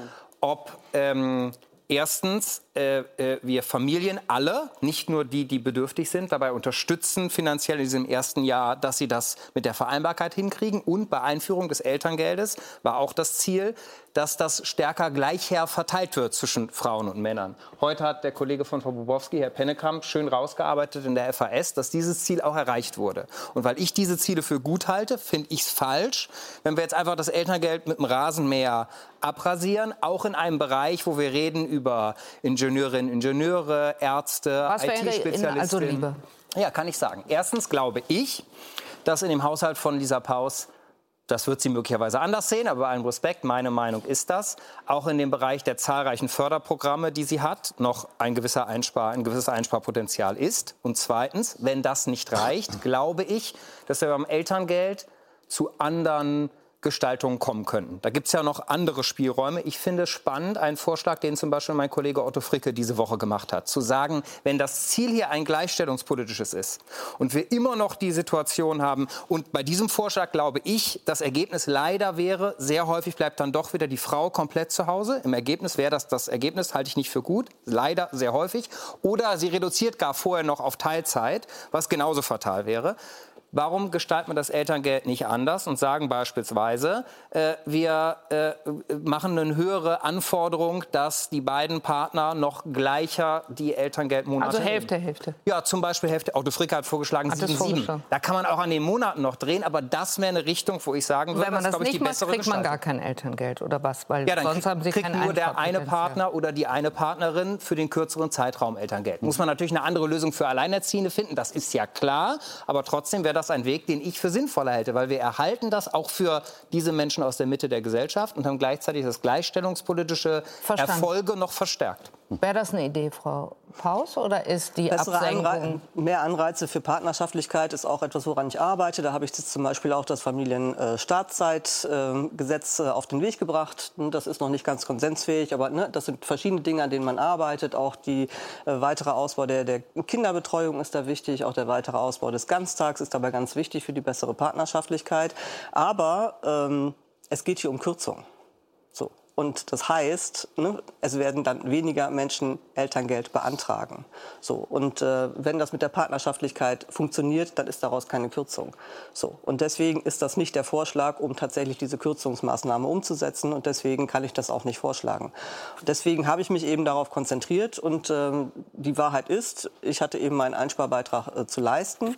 ob ähm, erstens äh, äh, wir Familien alle, nicht nur die, die bedürftig sind, dabei unterstützen finanziell in diesem ersten Jahr, dass sie das mit der Vereinbarkeit hinkriegen. Und bei Einführung des Elterngeldes war auch das Ziel, dass das stärker gleicher verteilt wird zwischen Frauen und Männern. Heute hat der Kollege von Frau Bobowski, Herr Pennekamp, schön rausgearbeitet in der FAS, dass dieses Ziel auch erreicht wurde. Und weil ich diese Ziele für gut halte, finde ich es falsch, wenn wir jetzt einfach das Elterngeld mit dem Rasenmäher abrasieren, auch in einem Bereich, wo wir reden über Ingenieurinnen, Ingenieure, Ärzte, IT-Spezialistinnen. also lieber? Ja, kann ich sagen. Erstens glaube ich, dass in dem Haushalt von Lisa Paus das wird sie möglicherweise anders sehen, aber bei allem Respekt, meine Meinung ist das, auch in dem Bereich der zahlreichen Förderprogramme, die sie hat, noch ein, gewisser Einspar, ein gewisses Einsparpotenzial ist. Und zweitens, wenn das nicht reicht, glaube ich, dass wir beim Elterngeld zu anderen Gestaltungen kommen könnten. Da gibt es ja noch andere Spielräume. Ich finde spannend einen Vorschlag, den zum Beispiel mein Kollege Otto Fricke diese Woche gemacht hat, zu sagen, wenn das Ziel hier ein gleichstellungspolitisches ist und wir immer noch die Situation haben, und bei diesem Vorschlag glaube ich, das Ergebnis leider wäre, sehr häufig bleibt dann doch wieder die Frau komplett zu Hause. Im Ergebnis wäre das das Ergebnis, halte ich nicht für gut, leider sehr häufig. Oder sie reduziert gar vorher noch auf Teilzeit, was genauso fatal wäre. Warum gestalten wir das Elterngeld nicht anders und sagen beispielsweise, äh, wir äh, machen eine höhere Anforderung, dass die beiden Partner noch gleicher die Elterngeldmonate Also Hälfte, nehmen. Hälfte. Ja, zum Beispiel Hälfte. Otto hat vorgeschlagen Hat das 7, 7. vorgeschlagen. Da kann man auch an den Monaten noch drehen, aber das wäre eine Richtung, wo ich sagen würde, Wenn man das ich, nicht macht, kriegt man gar kein Elterngeld oder was? Weil Ja, dann sonst kriegt, haben Sie kriegt nur der eine. Partner oder die eine Partnerin für den kürzeren Zeitraum Elterngeld. Muss man natürlich eine andere Lösung für Alleinerziehende finden, das ist ja klar. Aber trotzdem wäre das ein Weg, den ich für sinnvoller hätte, weil wir erhalten das auch für diese Menschen aus der Mitte der Gesellschaft und haben gleichzeitig das gleichstellungspolitische Verstanden. Erfolge noch verstärkt. Wäre das eine Idee, Frau Paus, oder ist die Bessere Absenkung... Anrei mehr Anreize für Partnerschaftlichkeit ist auch etwas, woran ich arbeite. Da habe ich jetzt zum Beispiel auch das Familienstartzeitgesetz auf den Weg gebracht. Das ist noch nicht ganz konsensfähig, aber ne, das sind verschiedene Dinge, an denen man arbeitet. Auch die äh, weitere Ausbau der, der Kinderbetreuung ist da wichtig. Auch der weitere Ausbau des Ganztags ist dabei ganz wichtig für die bessere Partnerschaftlichkeit. Aber ähm, es geht hier um Kürzung. Und das heißt, ne, es werden dann weniger Menschen Elterngeld beantragen. So. Und äh, wenn das mit der Partnerschaftlichkeit funktioniert, dann ist daraus keine Kürzung. So. Und deswegen ist das nicht der Vorschlag, um tatsächlich diese Kürzungsmaßnahme umzusetzen. Und deswegen kann ich das auch nicht vorschlagen. Deswegen habe ich mich eben darauf konzentriert. Und ähm, die Wahrheit ist, ich hatte eben meinen Einsparbeitrag äh, zu leisten.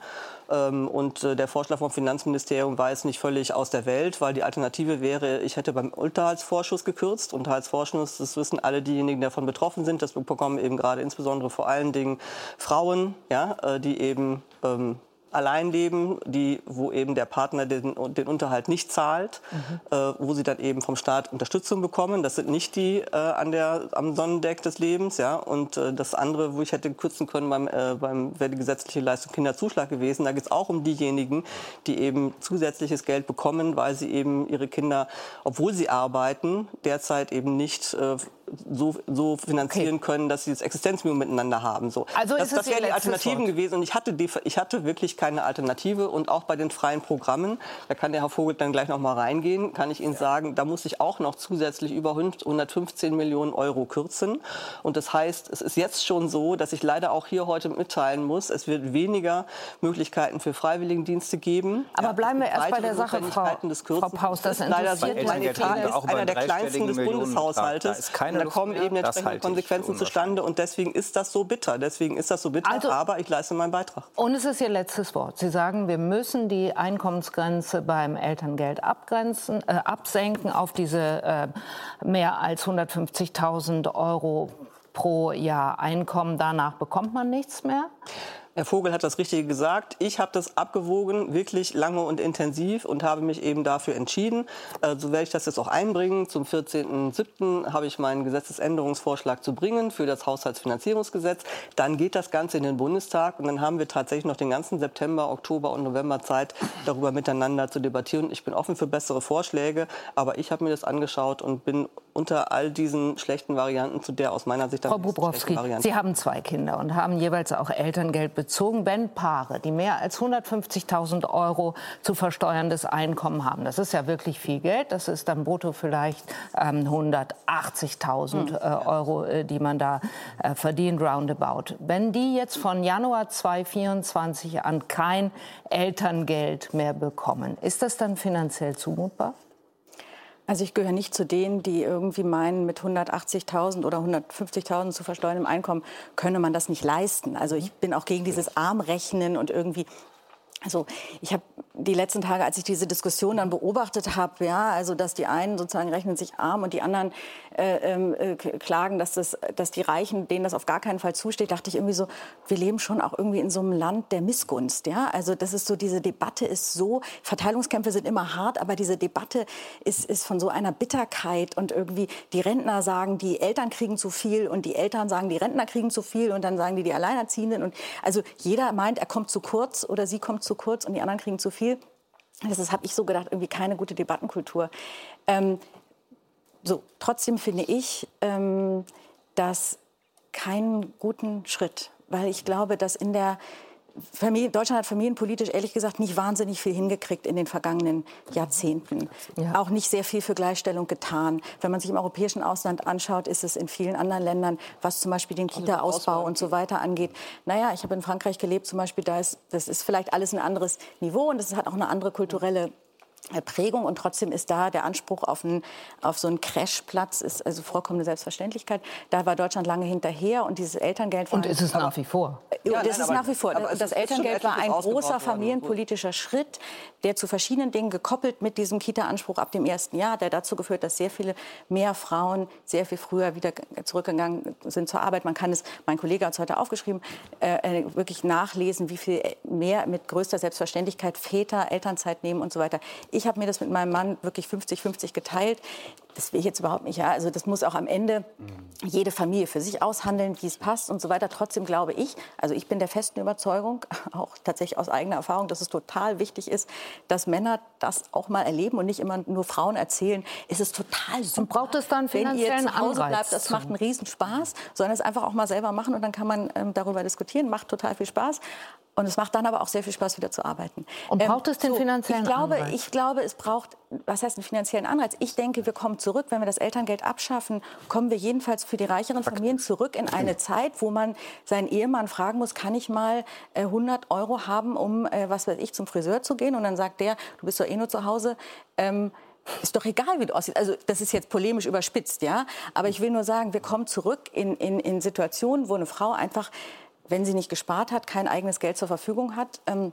Ähm, und äh, der Vorschlag vom Finanzministerium war jetzt nicht völlig aus der Welt, weil die Alternative wäre, ich hätte beim Unterhaltsvorschuss gekürzt. Unterhaltsvorschuss, das wissen alle diejenigen, die davon betroffen sind. Das bekommen eben gerade insbesondere vor allen Dingen Frauen, ja, äh, die eben ähm, allein leben, die, wo eben der Partner den, den Unterhalt nicht zahlt, äh, wo sie dann eben vom Staat Unterstützung bekommen. Das sind nicht die äh, an der, am Sonnendeck des Lebens. Ja? Und äh, das andere, wo ich hätte kürzen können, beim, äh, beim wäre die gesetzliche Leistung Kinderzuschlag gewesen. Da geht es auch um diejenigen, die eben zusätzliches Geld bekommen, weil sie eben ihre Kinder, obwohl sie arbeiten, derzeit eben nicht äh, so, so finanzieren okay. können, dass sie das Existenzminimum miteinander haben. So. Also das, das wären die Alternativen Wort. gewesen und ich hatte, die, ich hatte wirklich keine Alternative und auch bei den freien Programmen, da kann der Herr Vogel dann gleich noch mal reingehen, kann ich Ihnen sagen, da muss ich auch noch zusätzlich über 115 Millionen Euro kürzen und das heißt, es ist jetzt schon so, dass ich leider auch hier heute mitteilen muss, es wird weniger Möglichkeiten für Freiwilligendienste geben. Aber bleiben wir erst bei der Sache, Frau, Frau Paus, das leider so. Mein Etat ist einer der kleinsten des Bundeshaushaltes. Da, da kommen eben entsprechende Konsequenzen zustande und deswegen ist das so bitter. Deswegen ist das so bitter, also, aber ich leiste meinen Beitrag. Und es ist Ihr letztes Wort. Sie sagen, wir müssen die Einkommensgrenze beim Elterngeld abgrenzen, äh, absenken auf diese äh, mehr als 150.000 Euro pro Jahr Einkommen. Danach bekommt man nichts mehr. Herr Vogel hat das Richtige gesagt. Ich habe das abgewogen, wirklich lange und intensiv und habe mich eben dafür entschieden. Äh, so werde ich das jetzt auch einbringen. Zum 14.07. habe ich meinen Gesetzesänderungsvorschlag zu bringen für das Haushaltsfinanzierungsgesetz. Dann geht das Ganze in den Bundestag und dann haben wir tatsächlich noch den ganzen September, Oktober und November Zeit, darüber miteinander zu debattieren. Ich bin offen für bessere Vorschläge, aber ich habe mir das angeschaut und bin unter all diesen schlechten Varianten zu der aus meiner Sicht Frau Bubrowski, Sie haben zwei Kinder und haben jeweils auch Elterngeld bezogen, wenn Paare, die mehr als 150.000 Euro zu versteuerndes Einkommen haben, das ist ja wirklich viel Geld, das ist dann brutto vielleicht ähm, 180.000 hm. äh, Euro, äh, die man da äh, verdient, roundabout. Wenn die jetzt von Januar 2024 an kein Elterngeld mehr bekommen, ist das dann finanziell zumutbar? Also ich gehöre nicht zu denen, die irgendwie meinen, mit 180.000 oder 150.000 zu versteuerndem Einkommen könne man das nicht leisten. Also ich bin auch gegen dieses Armrechnen und irgendwie also ich habe die letzten Tage, als ich diese Diskussion dann beobachtet habe, ja, also dass die einen sozusagen rechnen sich arm und die anderen äh, ähm, äh, klagen, dass, das, dass die Reichen, denen das auf gar keinen Fall zusteht, dachte ich irgendwie so, wir leben schon auch irgendwie in so einem Land der Missgunst. Ja? Also das ist so, diese Debatte ist so, Verteilungskämpfe sind immer hart, aber diese Debatte ist, ist von so einer Bitterkeit und irgendwie die Rentner sagen, die Eltern kriegen zu viel und die Eltern sagen, die Rentner kriegen zu viel und dann sagen die, die Alleinerziehenden. Und also jeder meint, er kommt zu kurz oder sie kommt zu kurz und die anderen kriegen zu viel. Das habe ich so gedacht, irgendwie keine gute Debattenkultur. Ähm, so, trotzdem finde ich ähm, das keinen guten Schritt, weil ich glaube, dass in der Familie, Deutschland hat familienpolitisch ehrlich gesagt nicht wahnsinnig viel hingekriegt in den vergangenen Jahrzehnten. Ja. Auch nicht sehr viel für Gleichstellung getan. Wenn man sich im europäischen Ausland anschaut, ist es in vielen anderen Ländern, was zum Beispiel den Kita-Ausbau und so weiter angeht. Naja, ich habe in Frankreich gelebt zum Beispiel, da ist, das ist vielleicht alles ein anderes Niveau und es hat auch eine andere kulturelle Prägung und trotzdem ist da der Anspruch auf, ein, auf so einen Crashplatz ist also vollkommene Selbstverständlichkeit. Da war Deutschland lange hinterher und dieses Elterngeld war und ist es nach wie vor. Ja, das nein, ist nach wie vor. das Elterngeld war ein großer familienpolitischer Schritt, der zu verschiedenen Dingen gekoppelt mit diesem Kita-Anspruch ab dem ersten Jahr, der dazu geführt, dass sehr viele mehr Frauen sehr viel früher wieder zurückgegangen sind zur Arbeit. Man kann es, mein Kollege hat es heute aufgeschrieben, äh, äh wirklich nachlesen, wie viel mehr mit größter Selbstverständlichkeit Väter Elternzeit nehmen und so weiter. Ich habe mir das mit meinem Mann wirklich 50-50 geteilt. Das will ich jetzt überhaupt nicht. Ja. Also das muss auch am Ende jede Familie für sich aushandeln, wie es passt und so weiter. Trotzdem glaube ich, also ich bin der festen Überzeugung, auch tatsächlich aus eigener Erfahrung, dass es total wichtig ist, dass Männer das auch mal erleben und nicht immer nur Frauen erzählen. Es ist total super. Und braucht es dann finanziellen Wenn ihr zu Hause Anreiz bleibt, das macht einen Riesenspaß, sondern es einfach auch mal selber machen und dann kann man ähm, darüber diskutieren. Macht total viel Spaß. Und es macht dann aber auch sehr viel Spaß, wieder zu arbeiten. Und braucht es den ähm, so, finanziellen ich glaube, Anreiz? Ich glaube, es braucht, was heißt einen finanziellen Anreiz? Ich denke, wir kommen zurück, wenn wir das Elterngeld abschaffen, kommen wir jedenfalls für die reicheren Familien zurück in eine Zeit, wo man seinen Ehemann fragen muss, kann ich mal äh, 100 Euro haben, um, äh, was weiß ich, zum Friseur zu gehen? Und dann sagt der, du bist doch eh nur zu Hause. Ähm, ist doch egal, wie du aussiehst. Also das ist jetzt polemisch überspitzt, ja. Aber ich will nur sagen, wir kommen zurück in, in, in Situationen, wo eine Frau einfach wenn sie nicht gespart hat, kein eigenes Geld zur Verfügung hat. Ähm,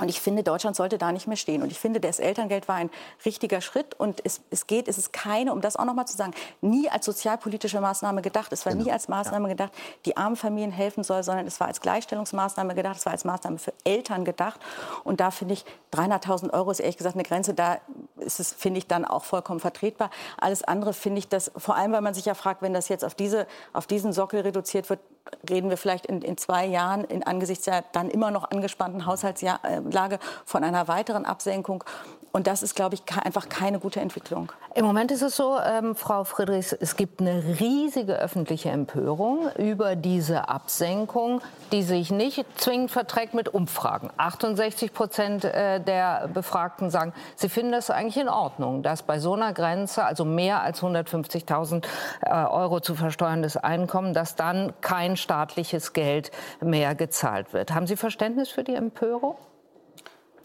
und ich finde, Deutschland sollte da nicht mehr stehen. Und ich finde, das Elterngeld war ein richtiger Schritt. Und es, es geht, es ist keine, um das auch noch mal zu sagen, nie als sozialpolitische Maßnahme gedacht. Es war genau. nie als Maßnahme ja. gedacht, die armen Familien helfen soll, sondern es war als Gleichstellungsmaßnahme gedacht. Es war als Maßnahme für Eltern gedacht. Und da finde ich, 300.000 Euro ist ehrlich gesagt eine Grenze. Da ist es, finde ich, dann auch vollkommen vertretbar. Alles andere finde ich, dass, vor allem, weil man sich ja fragt, wenn das jetzt auf, diese, auf diesen Sockel reduziert wird, reden wir vielleicht in, in zwei Jahren in, angesichts der dann immer noch angespannten Haushaltslage von einer weiteren Absenkung. Und das ist, glaube ich, einfach keine gute Entwicklung. Im Moment ist es so, ähm, Frau Friedrichs, es gibt eine riesige öffentliche Empörung über diese Absenkung, die sich nicht zwingend verträgt mit Umfragen. 68 Prozent äh, der Befragten sagen, sie finden das eigentlich in Ordnung, dass bei so einer Grenze, also mehr als 150.000 äh, Euro zu versteuerndes Einkommen, dass dann kein staatliches Geld mehr gezahlt wird. Haben Sie Verständnis für die Empörung?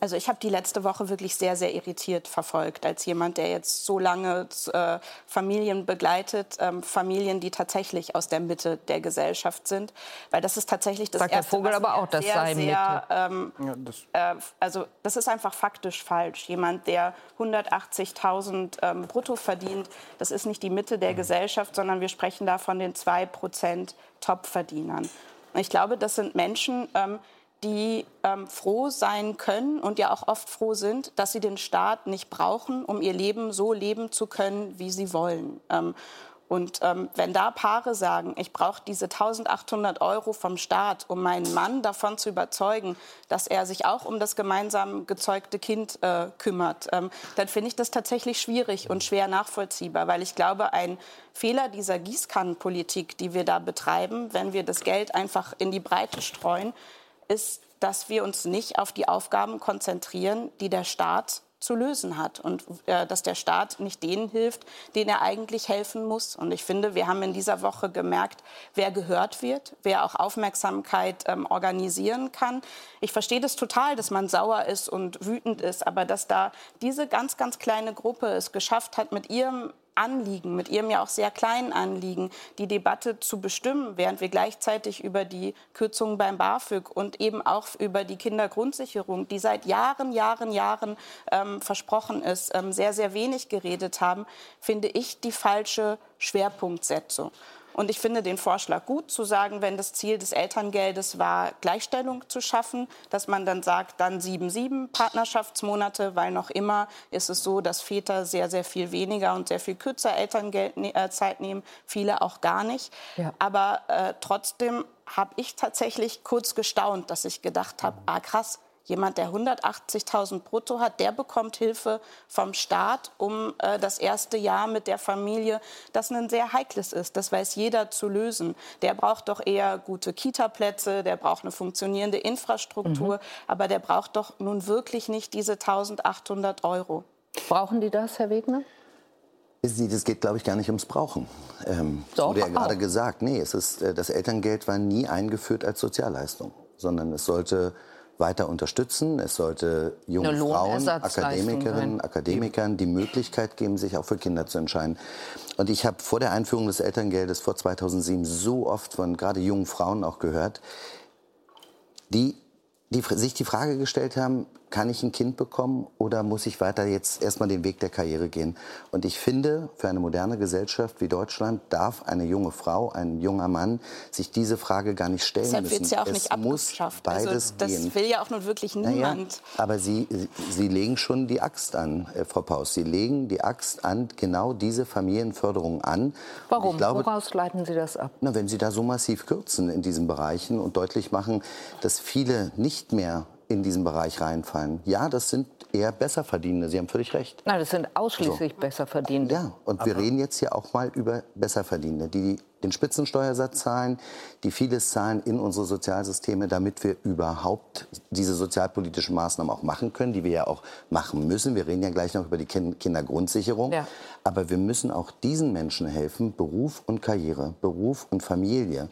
Also ich habe die letzte Woche wirklich sehr, sehr irritiert verfolgt, als jemand, der jetzt so lange äh, Familien begleitet, ähm, Familien, die tatsächlich aus der Mitte der Gesellschaft sind, weil das ist tatsächlich das Sagt erste, der Vogel aber auch, das sehr, sei sehr, ähm, ja, das äh, also das ist einfach faktisch falsch. Jemand, der 180.000 ähm, brutto verdient, das ist nicht die Mitte der mhm. Gesellschaft, sondern wir sprechen da von den 2 Prozent Topverdienern. Und ich glaube, das sind Menschen, ähm, die ähm, froh sein können und ja auch oft froh sind, dass sie den Staat nicht brauchen, um ihr Leben so leben zu können, wie sie wollen. Ähm, und ähm, wenn da Paare sagen, ich brauche diese 1800 Euro vom Staat, um meinen Mann davon zu überzeugen, dass er sich auch um das gemeinsam gezeugte Kind äh, kümmert, ähm, dann finde ich das tatsächlich schwierig und schwer nachvollziehbar, weil ich glaube, ein Fehler dieser Gießkannenpolitik, die wir da betreiben, wenn wir das Geld einfach in die Breite streuen, ist, dass wir uns nicht auf die Aufgaben konzentrieren, die der Staat zu lösen hat und äh, dass der Staat nicht denen hilft, denen er eigentlich helfen muss. Und ich finde, wir haben in dieser Woche gemerkt, wer gehört wird, wer auch Aufmerksamkeit ähm, organisieren kann. Ich verstehe das total, dass man sauer ist und wütend ist, aber dass da diese ganz, ganz kleine Gruppe es geschafft hat, mit ihrem Anliegen, mit ihrem ja auch sehr kleinen Anliegen, die Debatte zu bestimmen, während wir gleichzeitig über die Kürzungen beim BAföG und eben auch über die Kindergrundsicherung, die seit Jahren, Jahren, Jahren ähm, versprochen ist, ähm, sehr, sehr wenig geredet haben, finde ich die falsche Schwerpunktsetzung. Und ich finde den Vorschlag gut, zu sagen, wenn das Ziel des Elterngeldes war, Gleichstellung zu schaffen, dass man dann sagt, dann sieben, sieben Partnerschaftsmonate, weil noch immer ist es so, dass Väter sehr, sehr viel weniger und sehr viel kürzer Elterngeldzeit ne-, nehmen, viele auch gar nicht. Ja. Aber äh, trotzdem habe ich tatsächlich kurz gestaunt, dass ich gedacht habe, ah krass, Jemand, der 180.000 brutto hat, der bekommt Hilfe vom Staat, um äh, das erste Jahr mit der Familie, das ein sehr heikles ist. Das weiß jeder zu lösen. Der braucht doch eher gute Kita-Plätze, der braucht eine funktionierende Infrastruktur, mhm. aber der braucht doch nun wirklich nicht diese 1.800 Euro. Brauchen die das, Herr Wegner? Es geht, glaube ich, gar nicht ums Brauchen. Ähm, Doch, wurde ja gerade gesagt. Nee, es ist, äh, das Elterngeld war nie eingeführt als Sozialleistung, sondern es sollte weiter unterstützen. Es sollte jungen Frauen, Akademikerinnen, Akademikern die Möglichkeit geben, sich auch für Kinder zu entscheiden. Und ich habe vor der Einführung des Elterngeldes vor 2007 so oft von gerade jungen Frauen auch gehört, die, die sich die Frage gestellt haben, kann ich ein Kind bekommen oder muss ich weiter jetzt erstmal den Weg der Karriere gehen? Und ich finde, für eine moderne Gesellschaft wie Deutschland darf eine junge Frau, ein junger Mann sich diese Frage gar nicht stellen Deshalb müssen. Deshalb wird es ja auch nicht abgeschafft. Also beides also das gehen. will ja auch nun wirklich niemand. Naja, aber Sie, Sie legen schon die Axt an, äh, Frau Paus. Sie legen die Axt an genau diese Familienförderung an. Warum? Glaube, Woraus leiten Sie das ab? Na, wenn Sie da so massiv kürzen in diesen Bereichen und deutlich machen, dass viele nicht mehr in diesen Bereich reinfallen. Ja, das sind eher Besserverdienende. Sie haben völlig recht. Nein, das sind ausschließlich so. Besserverdienende. Ja, und Aber wir reden jetzt hier auch mal über Besserverdienende, die den Spitzensteuersatz zahlen, die vieles zahlen in unsere Sozialsysteme, damit wir überhaupt diese sozialpolitischen Maßnahmen auch machen können, die wir ja auch machen müssen. Wir reden ja gleich noch über die Kindergrundsicherung. Ja. Aber wir müssen auch diesen Menschen helfen, Beruf und Karriere, Beruf und Familie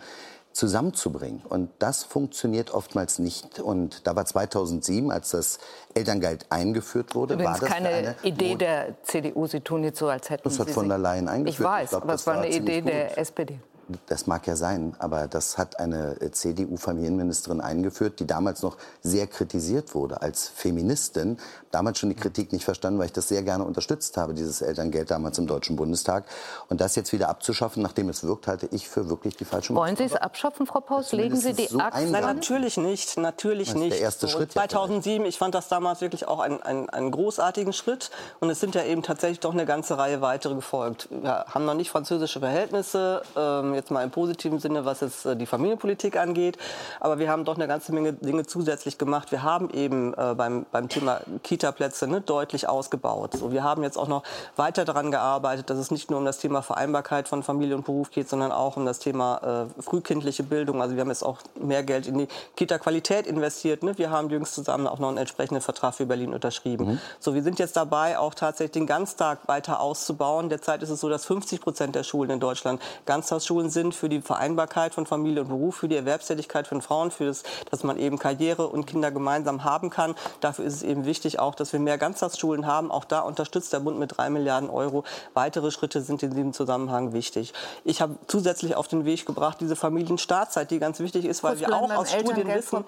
zusammenzubringen. Und das funktioniert oftmals nicht. Und da war 2007, als das Elterngeld eingeführt wurde, Übrigens war das keine eine Idee der CDU. Sie tun jetzt so, als hätten das hat von der Leyen eingeführt. Ich weiß, ich glaub, aber es war eine Idee gut. der SPD. Das mag ja sein, aber das hat eine äh, CDU-Familienministerin eingeführt, die damals noch sehr kritisiert wurde als Feministin. Damals schon die Kritik nicht verstanden, weil ich das sehr gerne unterstützt habe, dieses Elterngeld damals im Deutschen Bundestag. Und das jetzt wieder abzuschaffen, nachdem es wirkt, halte ich für wirklich die falsche Wollen Sie es abschaffen, Frau Paus? Legen Sie die so Axt Nein, natürlich nicht. Natürlich das ist nicht. Der erste so, Schritt 2007, ich fand das damals wirklich auch einen, einen, einen großartigen Schritt. Und es sind ja eben tatsächlich doch eine ganze Reihe weitere gefolgt. Wir haben noch nicht französische Verhältnisse. Ähm, jetzt mal im positiven Sinne, was jetzt äh, die Familienpolitik angeht. Aber wir haben doch eine ganze Menge Dinge zusätzlich gemacht. Wir haben eben äh, beim, beim Thema Kita-Plätze ne, deutlich ausgebaut. So, wir haben jetzt auch noch weiter daran gearbeitet, dass es nicht nur um das Thema Vereinbarkeit von Familie und Beruf geht, sondern auch um das Thema äh, frühkindliche Bildung. Also wir haben jetzt auch mehr Geld in die Kita-Qualität investiert. Ne? Wir haben jüngst zusammen auch noch einen entsprechenden Vertrag für Berlin unterschrieben. Mhm. So, wir sind jetzt dabei, auch tatsächlich den Ganztag weiter auszubauen. Derzeit ist es so, dass 50 Prozent der Schulen in Deutschland Ganztagsschulen sind für die Vereinbarkeit von Familie und Beruf, für die Erwerbstätigkeit von Frauen, für das, dass man eben Karriere und Kinder gemeinsam haben kann. Dafür ist es eben wichtig auch, dass wir mehr Ganztagsschulen haben. Auch da unterstützt der Bund mit drei Milliarden Euro. Weitere Schritte sind in diesem Zusammenhang wichtig. Ich habe zusätzlich auf den Weg gebracht diese Familienstartzeit, die ganz wichtig ist, weil wir auch aus Studien wissen,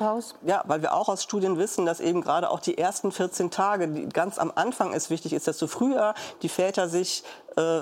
ja, weil wir auch aus Studien wissen, dass eben gerade auch die ersten 14 Tage, die ganz am Anfang ist wichtig ist, desto früher die Väter sich äh,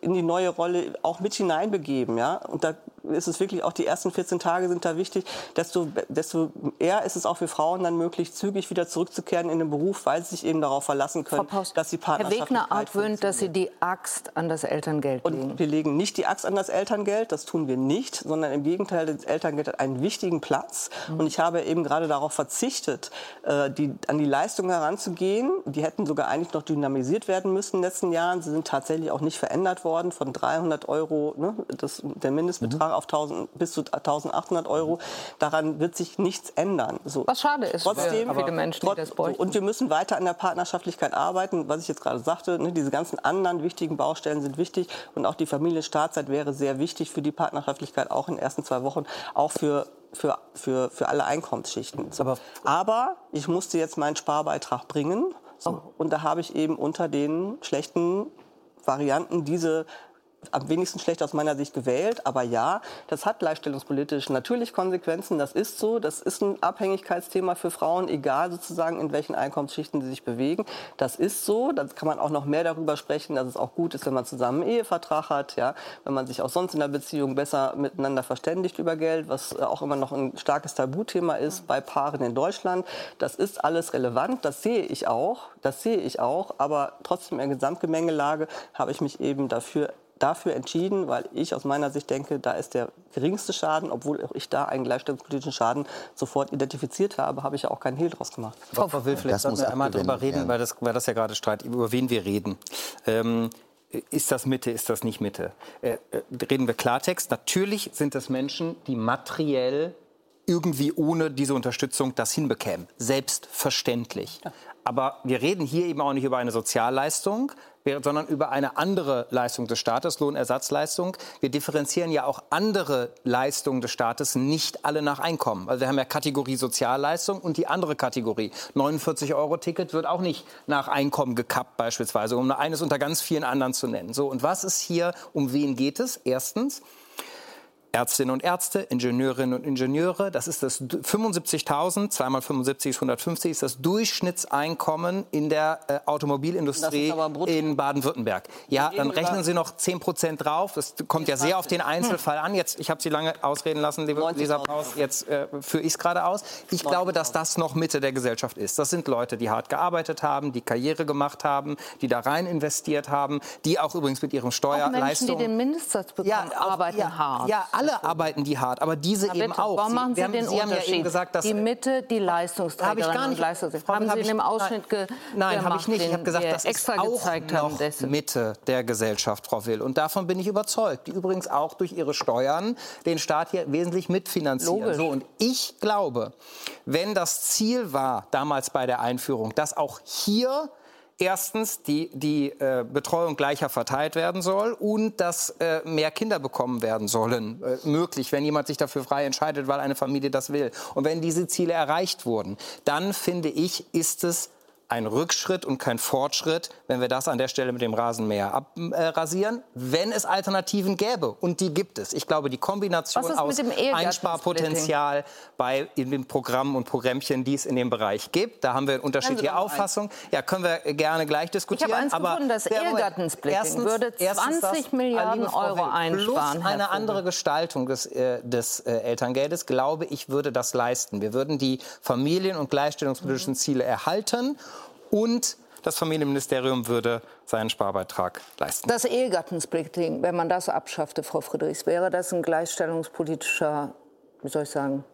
in die neue Rolle auch mit hineinbegeben. Ja? Und da ist es wirklich auch die ersten 14 Tage sind da wichtig, desto, desto eher ist es auch für Frauen dann möglich, zügig wieder zurückzukehren in den Beruf, weil sie sich eben darauf verlassen können, dass sie Partnerschaft Herr Wegner argwöhnt, dass Sie die Axt an das Elterngeld legen. Und wir legen nicht die Axt an das Elterngeld, das tun wir nicht, sondern im Gegenteil, das Elterngeld hat einen wichtigen Platz. Mhm. Und ich habe eben gerade darauf verzichtet, äh, die, an die Leistung heranzugehen. Die hätten sogar eigentlich noch dynamisiert werden müssen in den letzten Jahren. Sie sind tatsächlich auch nicht verändert worden von 300 Euro, ne, das, der Mindestbetrag, mhm. Auf 1000, bis zu 1800 Euro. Daran wird sich nichts ändern. So. Was schade ist Trotzdem, für, die Menschen, die das bräuchten. Und wir müssen weiter an der Partnerschaftlichkeit arbeiten. Was ich jetzt gerade sagte, ne, diese ganzen anderen wichtigen Baustellen sind wichtig. Und auch die Familienstartzeit wäre sehr wichtig für die Partnerschaftlichkeit, auch in den ersten zwei Wochen, auch für für, für, für alle Einkommensschichten. Aber, Aber ich musste jetzt meinen Sparbeitrag bringen. So. Oh. Und da habe ich eben unter den schlechten Varianten diese am wenigsten schlecht aus meiner Sicht gewählt. Aber ja, das hat gleichstellungspolitisch natürlich Konsequenzen. Das ist so. Das ist ein Abhängigkeitsthema für Frauen, egal sozusagen in welchen Einkommensschichten sie sich bewegen. Das ist so. Da kann man auch noch mehr darüber sprechen, dass es auch gut ist, wenn man zusammen einen Ehevertrag hat. Ja, wenn man sich auch sonst in der Beziehung besser miteinander verständigt über Geld, was auch immer noch ein starkes Tabuthema ist bei Paaren in Deutschland. Das ist alles relevant. Das sehe ich auch. Das sehe ich auch. Aber trotzdem in der Gesamtgemengelage habe ich mich eben dafür dafür entschieden, weil ich aus meiner Sicht denke, da ist der geringste Schaden, obwohl ich da einen gleichstellungspolitischen Schaden sofort identifiziert habe, habe ich ja auch keinen Hehl draus gemacht. Frau, Frau Will, vielleicht sollten wir einmal darüber reden, ja. weil, das, weil das ja gerade Streit, über wen wir reden. Ähm, ist das Mitte, ist das nicht Mitte? Äh, äh, reden wir Klartext. Natürlich sind das Menschen, die materiell irgendwie ohne diese Unterstützung das hinbekämen. Selbstverständlich. Ja. Aber wir reden hier eben auch nicht über eine Sozialleistung, sondern über eine andere Leistung des Staates, Lohnersatzleistung. Wir differenzieren ja auch andere Leistungen des Staates nicht alle nach Einkommen. Also wir haben ja Kategorie Sozialleistung und die andere Kategorie. 49-Euro-Ticket wird auch nicht nach Einkommen gekappt beispielsweise, um eines unter ganz vielen anderen zu nennen. So, und was ist hier, um wen geht es? Erstens, Ärztinnen und Ärzte, Ingenieurinnen und Ingenieure. Das ist das 75.000, zweimal 75 ist 150, ist das Durchschnittseinkommen in der äh, Automobilindustrie in Baden-Württemberg. Ja, dann rechnen Sie noch 10 Prozent drauf. Das kommt ja sehr auf den Einzelfall an. Jetzt, ich habe Sie lange ausreden lassen, liebe Lisa Paus. Jetzt äh, führe ich es gerade aus. Ich glaube, dass das noch Mitte der Gesellschaft ist. Das sind Leute, die hart gearbeitet haben, die Karriere gemacht haben, die da rein investiert haben, die auch übrigens mit ihrem Steuerleistung... Auch Menschen, die den Mindestsatz bekommen, ja, arbeiten ja, hart. Ja, alle arbeiten die hart, aber diese Na, eben auch. Warum machen Sie, Sie haben, den Sie haben ja eben gesagt, dass die Mitte die Leistungsträger habe ich gar nicht. Haben Sie in dem Ausschnitt ge Nein, habe ich nicht. Ich habe gesagt, das extra ist auch gezeigt noch haben, Mitte der Gesellschaft, Frau Will. Und davon bin ich überzeugt. Die übrigens auch durch ihre Steuern den Staat hier wesentlich mitfinanzieren. So, und ich glaube, wenn das Ziel war, damals bei der Einführung, dass auch hier erstens die, die äh, Betreuung gleicher verteilt werden soll und dass äh, mehr Kinder bekommen werden sollen, äh, möglich, wenn jemand sich dafür frei entscheidet, weil eine Familie das will. Und wenn diese Ziele erreicht wurden, dann finde ich, ist es ein Rückschritt und kein Fortschritt, wenn wir das an der Stelle mit dem Rasenmäher abrasieren, wenn es Alternativen gäbe. Und die gibt es. Ich glaube, die Kombination aus Einsparpotenzial bei den Programmen und Programmchen, die es in dem Bereich gibt, da haben wir unterschiedliche also Auffassungen. Ja, können wir gerne gleich diskutieren. Ich habe eins aber gefunden, das Ehegattensplitting würde 20 Milliarden Euro einsparen. Plus eine andere Gestaltung des, äh, des äh, Elterngeldes, glaube ich, würde das leisten. Wir würden die Familien- und gleichstellungspolitischen mhm. Ziele erhalten und das Familienministerium würde seinen Sparbeitrag leisten. Das Ehegattensplitting, wenn man das abschaffte, Frau Friedrichs, wäre das ein gleichstellungspolitischer, wie soll ich sagen,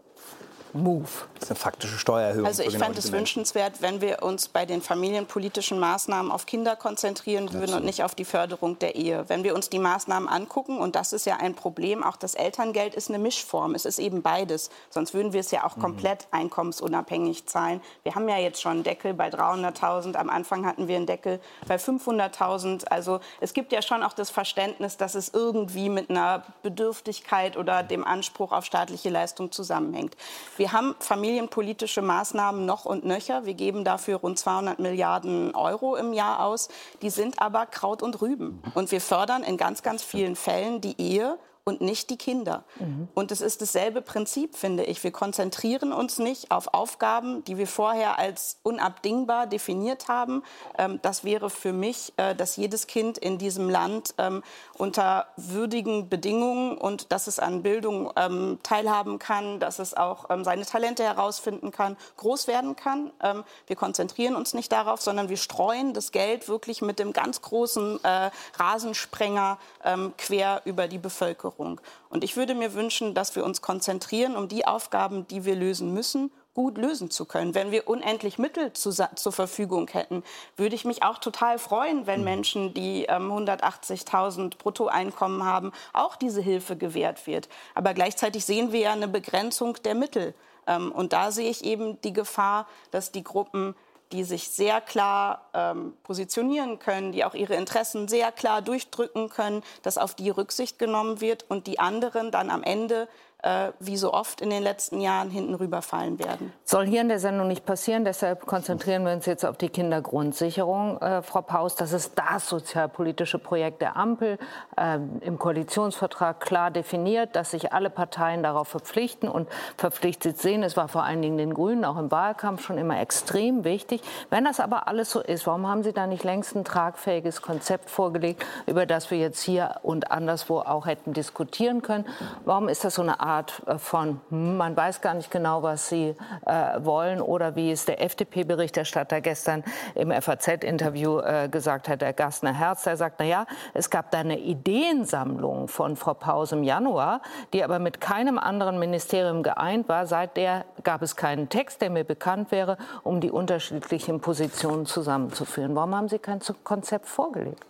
Move. Das ist eine faktische Steuererhöhung. Also ich genau fände es wünschenswert, wenn wir uns bei den familienpolitischen Maßnahmen auf Kinder konzentrieren würden und nicht auf die Förderung der Ehe. Wenn wir uns die Maßnahmen angucken, und das ist ja ein Problem, auch das Elterngeld ist eine Mischform. Es ist eben beides. Sonst würden wir es ja auch mhm. komplett einkommensunabhängig zahlen. Wir haben ja jetzt schon einen Deckel bei 300.000. Am Anfang hatten wir einen Deckel bei 500.000. Also es gibt ja schon auch das Verständnis, dass es irgendwie mit einer Bedürftigkeit oder dem Anspruch auf staatliche Leistung zusammenhängt. Wir haben familienpolitische Maßnahmen noch und nöcher. Wir geben dafür rund 200 Milliarden Euro im Jahr aus. Die sind aber Kraut und Rüben. Und wir fördern in ganz, ganz vielen Fällen die Ehe und nicht die Kinder. Mhm. Und es ist dasselbe Prinzip, finde ich. Wir konzentrieren uns nicht auf Aufgaben, die wir vorher als unabdingbar definiert haben. Ähm, das wäre für mich, äh, dass jedes Kind in diesem Land ähm, unter würdigen Bedingungen und dass es an Bildung ähm, teilhaben kann, dass es auch ähm, seine Talente herausfinden kann, groß werden kann. Ähm, wir konzentrieren uns nicht darauf, sondern wir streuen das Geld wirklich mit dem ganz großen äh, Rasensprenger ähm, quer über die Bevölkerung. Bevölkerung. Und ich würde mir wünschen, dass wir uns konzentrieren, um die Aufgaben, die wir lösen müssen, gut lösen zu können. Wenn wir unendlich Mittel zu, zur Verfügung hätten, würde ich mich auch total freuen, wenn mhm. Menschen, die ähm, 180.000 Bruttoeinkommen haben, auch diese Hilfe gewährt wird. Aber gleichzeitig sehen wir ja eine Begrenzung der Mittel. Ähm, und da sehe ich eben die Gefahr, dass die Gruppen die sich sehr klar ähm, positionieren können, die auch ihre Interessen sehr klar durchdrücken können, dass auf die Rücksicht genommen wird und die anderen dann am Ende äh, wie so oft in den letzten Jahren hinten rüberfallen werden. Soll hier in der Sendung nicht passieren. Deshalb konzentrieren wir uns jetzt auf die Kindergrundsicherung. Äh, Frau Paus, das ist das sozialpolitische Projekt der Ampel, äh, im Koalitionsvertrag klar definiert, dass sich alle Parteien darauf verpflichten und verpflichtet sehen. Es war vor allen Dingen den Grünen auch im Wahlkampf schon immer extrem wichtig. Wenn das aber alles so ist, warum haben Sie da nicht längst ein tragfähiges Konzept vorgelegt, über das wir jetzt hier und anderswo auch hätten diskutieren können? Warum ist das so eine Art äh, von, hm, man weiß gar nicht genau, was sie äh, wollen oder wie es der FDP-Berichterstatter gestern im FAZ-Interview äh, gesagt hat, der Gastner Herz, der sagt, na ja, es gab da eine Ideensammlung von Frau Paus im Januar, die aber mit keinem anderen Ministerium geeint war. Seither gab es keinen Text, der mir bekannt wäre, um die unterschiedlichen Positionen zusammenzuführen. Warum haben Sie kein Konzept vorgelegt?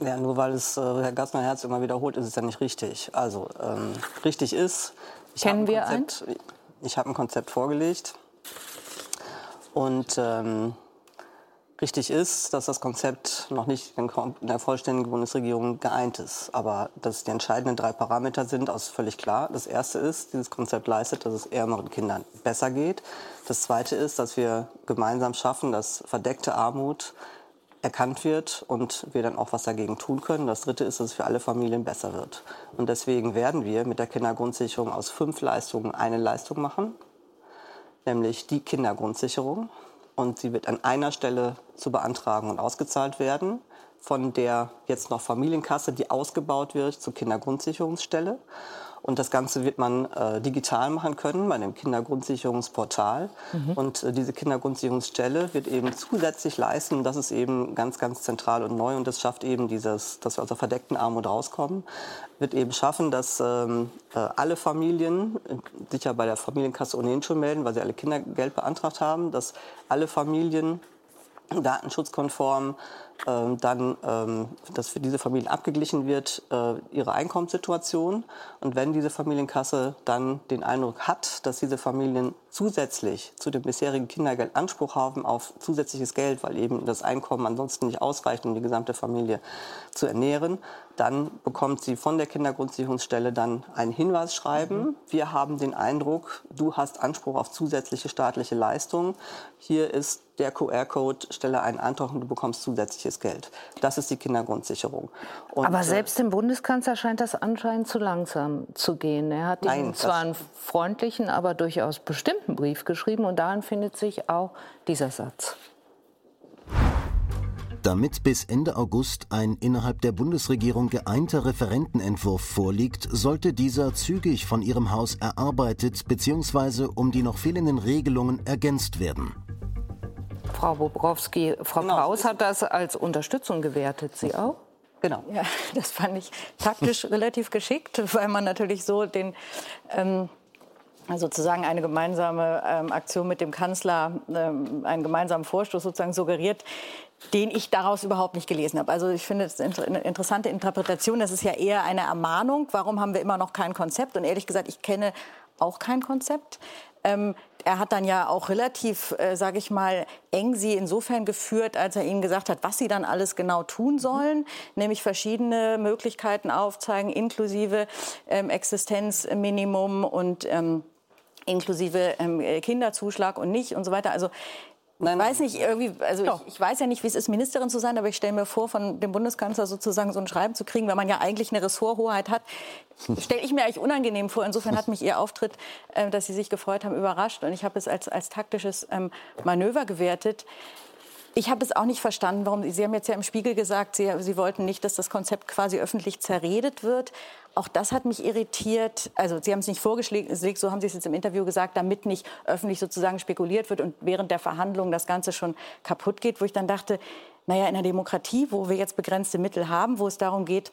Ja, nur weil es äh, Herr Gassner Herz immer wiederholt, ist es ja nicht richtig. Also ähm, richtig ist, ich habe ein, Konzept, ich hab ein Konzept vorgelegt und ähm, richtig ist, dass das Konzept noch nicht in der vollständigen Bundesregierung geeint ist. Aber dass die entscheidenden drei Parameter sind, ist völlig klar. Das erste ist, dieses Konzept leistet, dass es ärmeren Kindern besser geht. Das zweite ist, dass wir gemeinsam schaffen, dass verdeckte Armut erkannt wird und wir dann auch was dagegen tun können. Das Dritte ist, dass es für alle Familien besser wird. Und deswegen werden wir mit der Kindergrundsicherung aus fünf Leistungen eine Leistung machen, nämlich die Kindergrundsicherung. Und sie wird an einer Stelle zu beantragen und ausgezahlt werden von der jetzt noch Familienkasse, die ausgebaut wird zur Kindergrundsicherungsstelle. Und das Ganze wird man äh, digital machen können bei dem Kindergrundsicherungsportal. Mhm. Und äh, diese Kindergrundsicherungsstelle wird eben zusätzlich leisten, das ist eben ganz, ganz zentral und neu und das schafft eben dieses, dass wir aus der verdeckten Armut rauskommen, wird eben schaffen, dass ähm, äh, alle Familien äh, sich ja bei der Familienkasse ohnehin schon melden, weil sie alle Kindergeld beantragt haben, dass alle Familien datenschutzkonform dann, ähm, dass für diese Familien abgeglichen wird, äh, ihre Einkommenssituation. Und wenn diese Familienkasse dann den Eindruck hat, dass diese Familien zusätzlich zu dem bisherigen Kindergeld Anspruch haben auf zusätzliches Geld, weil eben das Einkommen ansonsten nicht ausreicht, um die gesamte Familie zu ernähren, dann bekommt sie von der Kindergrundsicherungsstelle dann ein Hinweisschreiben. Mhm. Wir haben den Eindruck, du hast Anspruch auf zusätzliche staatliche Leistungen. Hier ist der QR-Code, stelle einen Antrag und du bekommst zusätzliches Geld. Das ist die Kindergrundsicherung. Und, Aber äh, selbst dem Bundeskanzler scheint das anscheinend zu langsam zu gehen. Er hat Nein, zwar einen freundlichen, aber durchaus bestimmten Brief geschrieben und darin findet sich auch dieser Satz. Damit bis Ende August ein innerhalb der Bundesregierung geeinter Referentenentwurf vorliegt, sollte dieser zügig von Ihrem Haus erarbeitet bzw. um die noch fehlenden Regelungen ergänzt werden. Frau Bobrowski. Frau genau. Paus hat das als Unterstützung gewertet. Sie auch? Genau. Ja, das fand ich taktisch relativ geschickt, weil man natürlich so den ähm, sozusagen eine gemeinsame ähm, Aktion mit dem Kanzler, ähm, einen gemeinsamen Vorstoß sozusagen suggeriert, den ich daraus überhaupt nicht gelesen habe. Also ich finde es eine interessante Interpretation. Das ist ja eher eine Ermahnung. Warum haben wir immer noch kein Konzept? Und ehrlich gesagt, ich kenne auch kein Konzept. Ähm, er hat dann ja auch relativ, äh, sage ich mal, eng sie insofern geführt, als er ihnen gesagt hat, was sie dann alles genau tun sollen, mhm. nämlich verschiedene Möglichkeiten aufzeigen, inklusive ähm, Existenzminimum und ähm, inklusive ähm, Kinderzuschlag und nicht und so weiter. Also Nein, ich weiß nicht, irgendwie, also ich, ich, weiß ja nicht, wie es ist, Ministerin zu sein, aber ich stelle mir vor, von dem Bundeskanzler sozusagen so ein Schreiben zu kriegen, weil man ja eigentlich eine Ressorthoheit hat, stelle ich mir eigentlich unangenehm vor. Insofern hat mich Ihr Auftritt, äh, dass Sie sich gefreut haben, überrascht. Und ich habe es als, als taktisches ähm, Manöver gewertet. Ich habe es auch nicht verstanden, warum Sie haben jetzt ja im Spiegel gesagt, Sie, Sie wollten nicht, dass das Konzept quasi öffentlich zerredet wird. Auch das hat mich irritiert. Also Sie haben es nicht vorgeschlagen, so haben Sie es jetzt im Interview gesagt, damit nicht öffentlich sozusagen spekuliert wird und während der Verhandlungen das Ganze schon kaputt geht, wo ich dann dachte, naja, in einer Demokratie, wo wir jetzt begrenzte Mittel haben, wo es darum geht,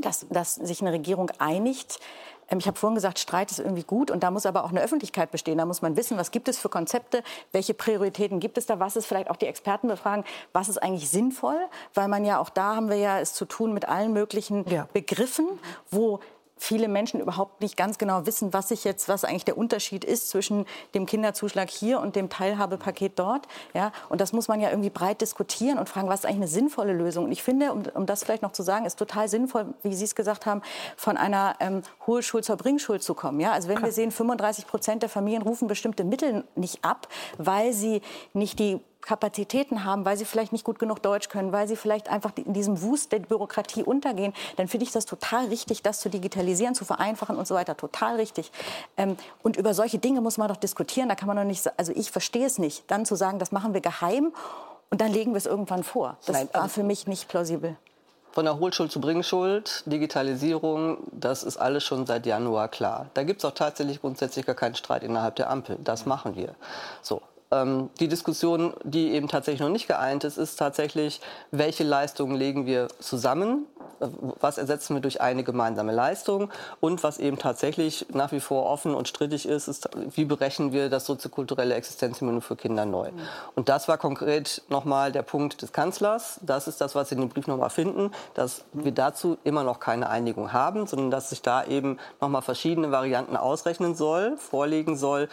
dass, dass sich eine Regierung einigt, ich habe vorhin gesagt, Streit ist irgendwie gut und da muss aber auch eine Öffentlichkeit bestehen. Da muss man wissen, was gibt es für Konzepte, welche Prioritäten gibt es da, was ist vielleicht auch die Experten befragen, was ist eigentlich sinnvoll, weil man ja auch da haben wir ja es zu tun mit allen möglichen ja. Begriffen, wo viele Menschen überhaupt nicht ganz genau wissen, was sich jetzt, was eigentlich der Unterschied ist zwischen dem Kinderzuschlag hier und dem Teilhabepaket dort. Ja, und das muss man ja irgendwie breit diskutieren und fragen, was ist eigentlich eine sinnvolle Lösung? Und ich finde, um, um das vielleicht noch zu sagen, ist total sinnvoll, wie Sie es gesagt haben, von einer ähm, Hohlschuld zur Bringschuld zu kommen. Ja, also wenn wir sehen, 35 Prozent der Familien rufen bestimmte Mittel nicht ab, weil sie nicht die Kapazitäten haben, weil sie vielleicht nicht gut genug Deutsch können, weil sie vielleicht einfach in diesem Wust der Bürokratie untergehen, dann finde ich das total richtig, das zu digitalisieren, zu vereinfachen und so weiter. Total richtig. Ähm, und über solche Dinge muss man doch diskutieren. Da kann man doch nicht, also ich verstehe es nicht, dann zu sagen, das machen wir geheim und dann legen wir es irgendwann vor. Das Nein, war also für mich nicht plausibel. Von der Hohlschuld zu Bringschuld, Digitalisierung, das ist alles schon seit Januar klar. Da gibt es auch tatsächlich grundsätzlich gar keinen Streit innerhalb der Ampel. Das machen wir. So, ähm, die Diskussion, die eben tatsächlich noch nicht geeint ist, ist tatsächlich, welche Leistungen legen wir zusammen, äh, was ersetzen wir durch eine gemeinsame Leistung und was eben tatsächlich nach wie vor offen und strittig ist, ist, wie berechnen wir das soziokulturelle Existenzminimum für Kinder neu. Mhm. Und das war konkret nochmal der Punkt des Kanzlers. Das ist das, was Sie in dem Brief nochmal finden, dass wir dazu immer noch keine Einigung haben, sondern dass sich da eben nochmal verschiedene Varianten ausrechnen soll, vorlegen soll,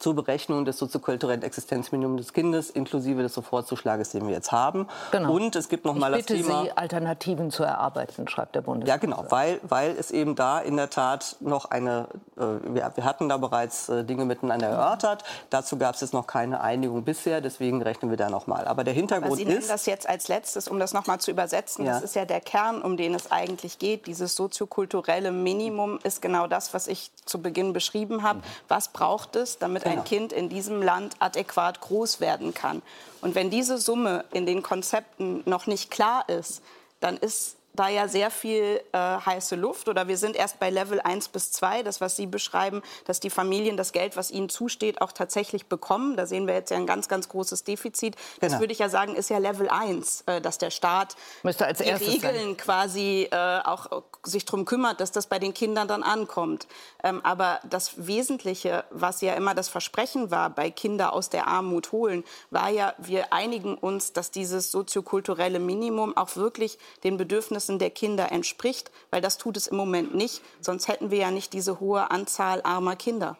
zur Berechnung des soziokulturellen Existenzminimums des Kindes inklusive des Sofortzuschlages, den wir jetzt haben. Genau. Und es gibt noch ich mal das Thema Sie Alternativen zu erarbeiten, schreibt der Bundeskanzler. Ja, genau, weil weil es eben da in der Tat noch eine äh, wir, wir, hatten da bereits äh, Dinge miteinander erörtert. Dazu gab es jetzt noch keine Einigung bisher, deswegen rechnen wir da noch mal. Aber der Hintergrund Aber Sie nennen ist das jetzt als letztes, um das noch mal zu übersetzen. Ja. Das ist ja der Kern, um den es eigentlich geht. Dieses soziokulturelle Minimum ist genau das, was ich zu Beginn beschrieben habe. Mhm. Was braucht es, damit genau. ein Kind in diesem Land adäquat groß werden kann. Und wenn diese Summe in den Konzepten noch nicht klar ist, dann ist da ja sehr viel äh, heiße Luft oder wir sind erst bei Level 1 bis 2, das was Sie beschreiben, dass die Familien das Geld, was ihnen zusteht, auch tatsächlich bekommen. Da sehen wir jetzt ja ein ganz, ganz großes Defizit. Das genau. würde ich ja sagen, ist ja Level 1, äh, dass der Staat Müsste als die Regeln sein. quasi äh, auch sich darum kümmert, dass das bei den Kindern dann ankommt. Ähm, aber das Wesentliche, was ja immer das Versprechen war, bei Kinder aus der Armut holen, war ja, wir einigen uns, dass dieses soziokulturelle Minimum auch wirklich den Bedürfnissen der Kinder entspricht, weil das tut es im Moment nicht. Sonst hätten wir ja nicht diese hohe Anzahl armer Kinder.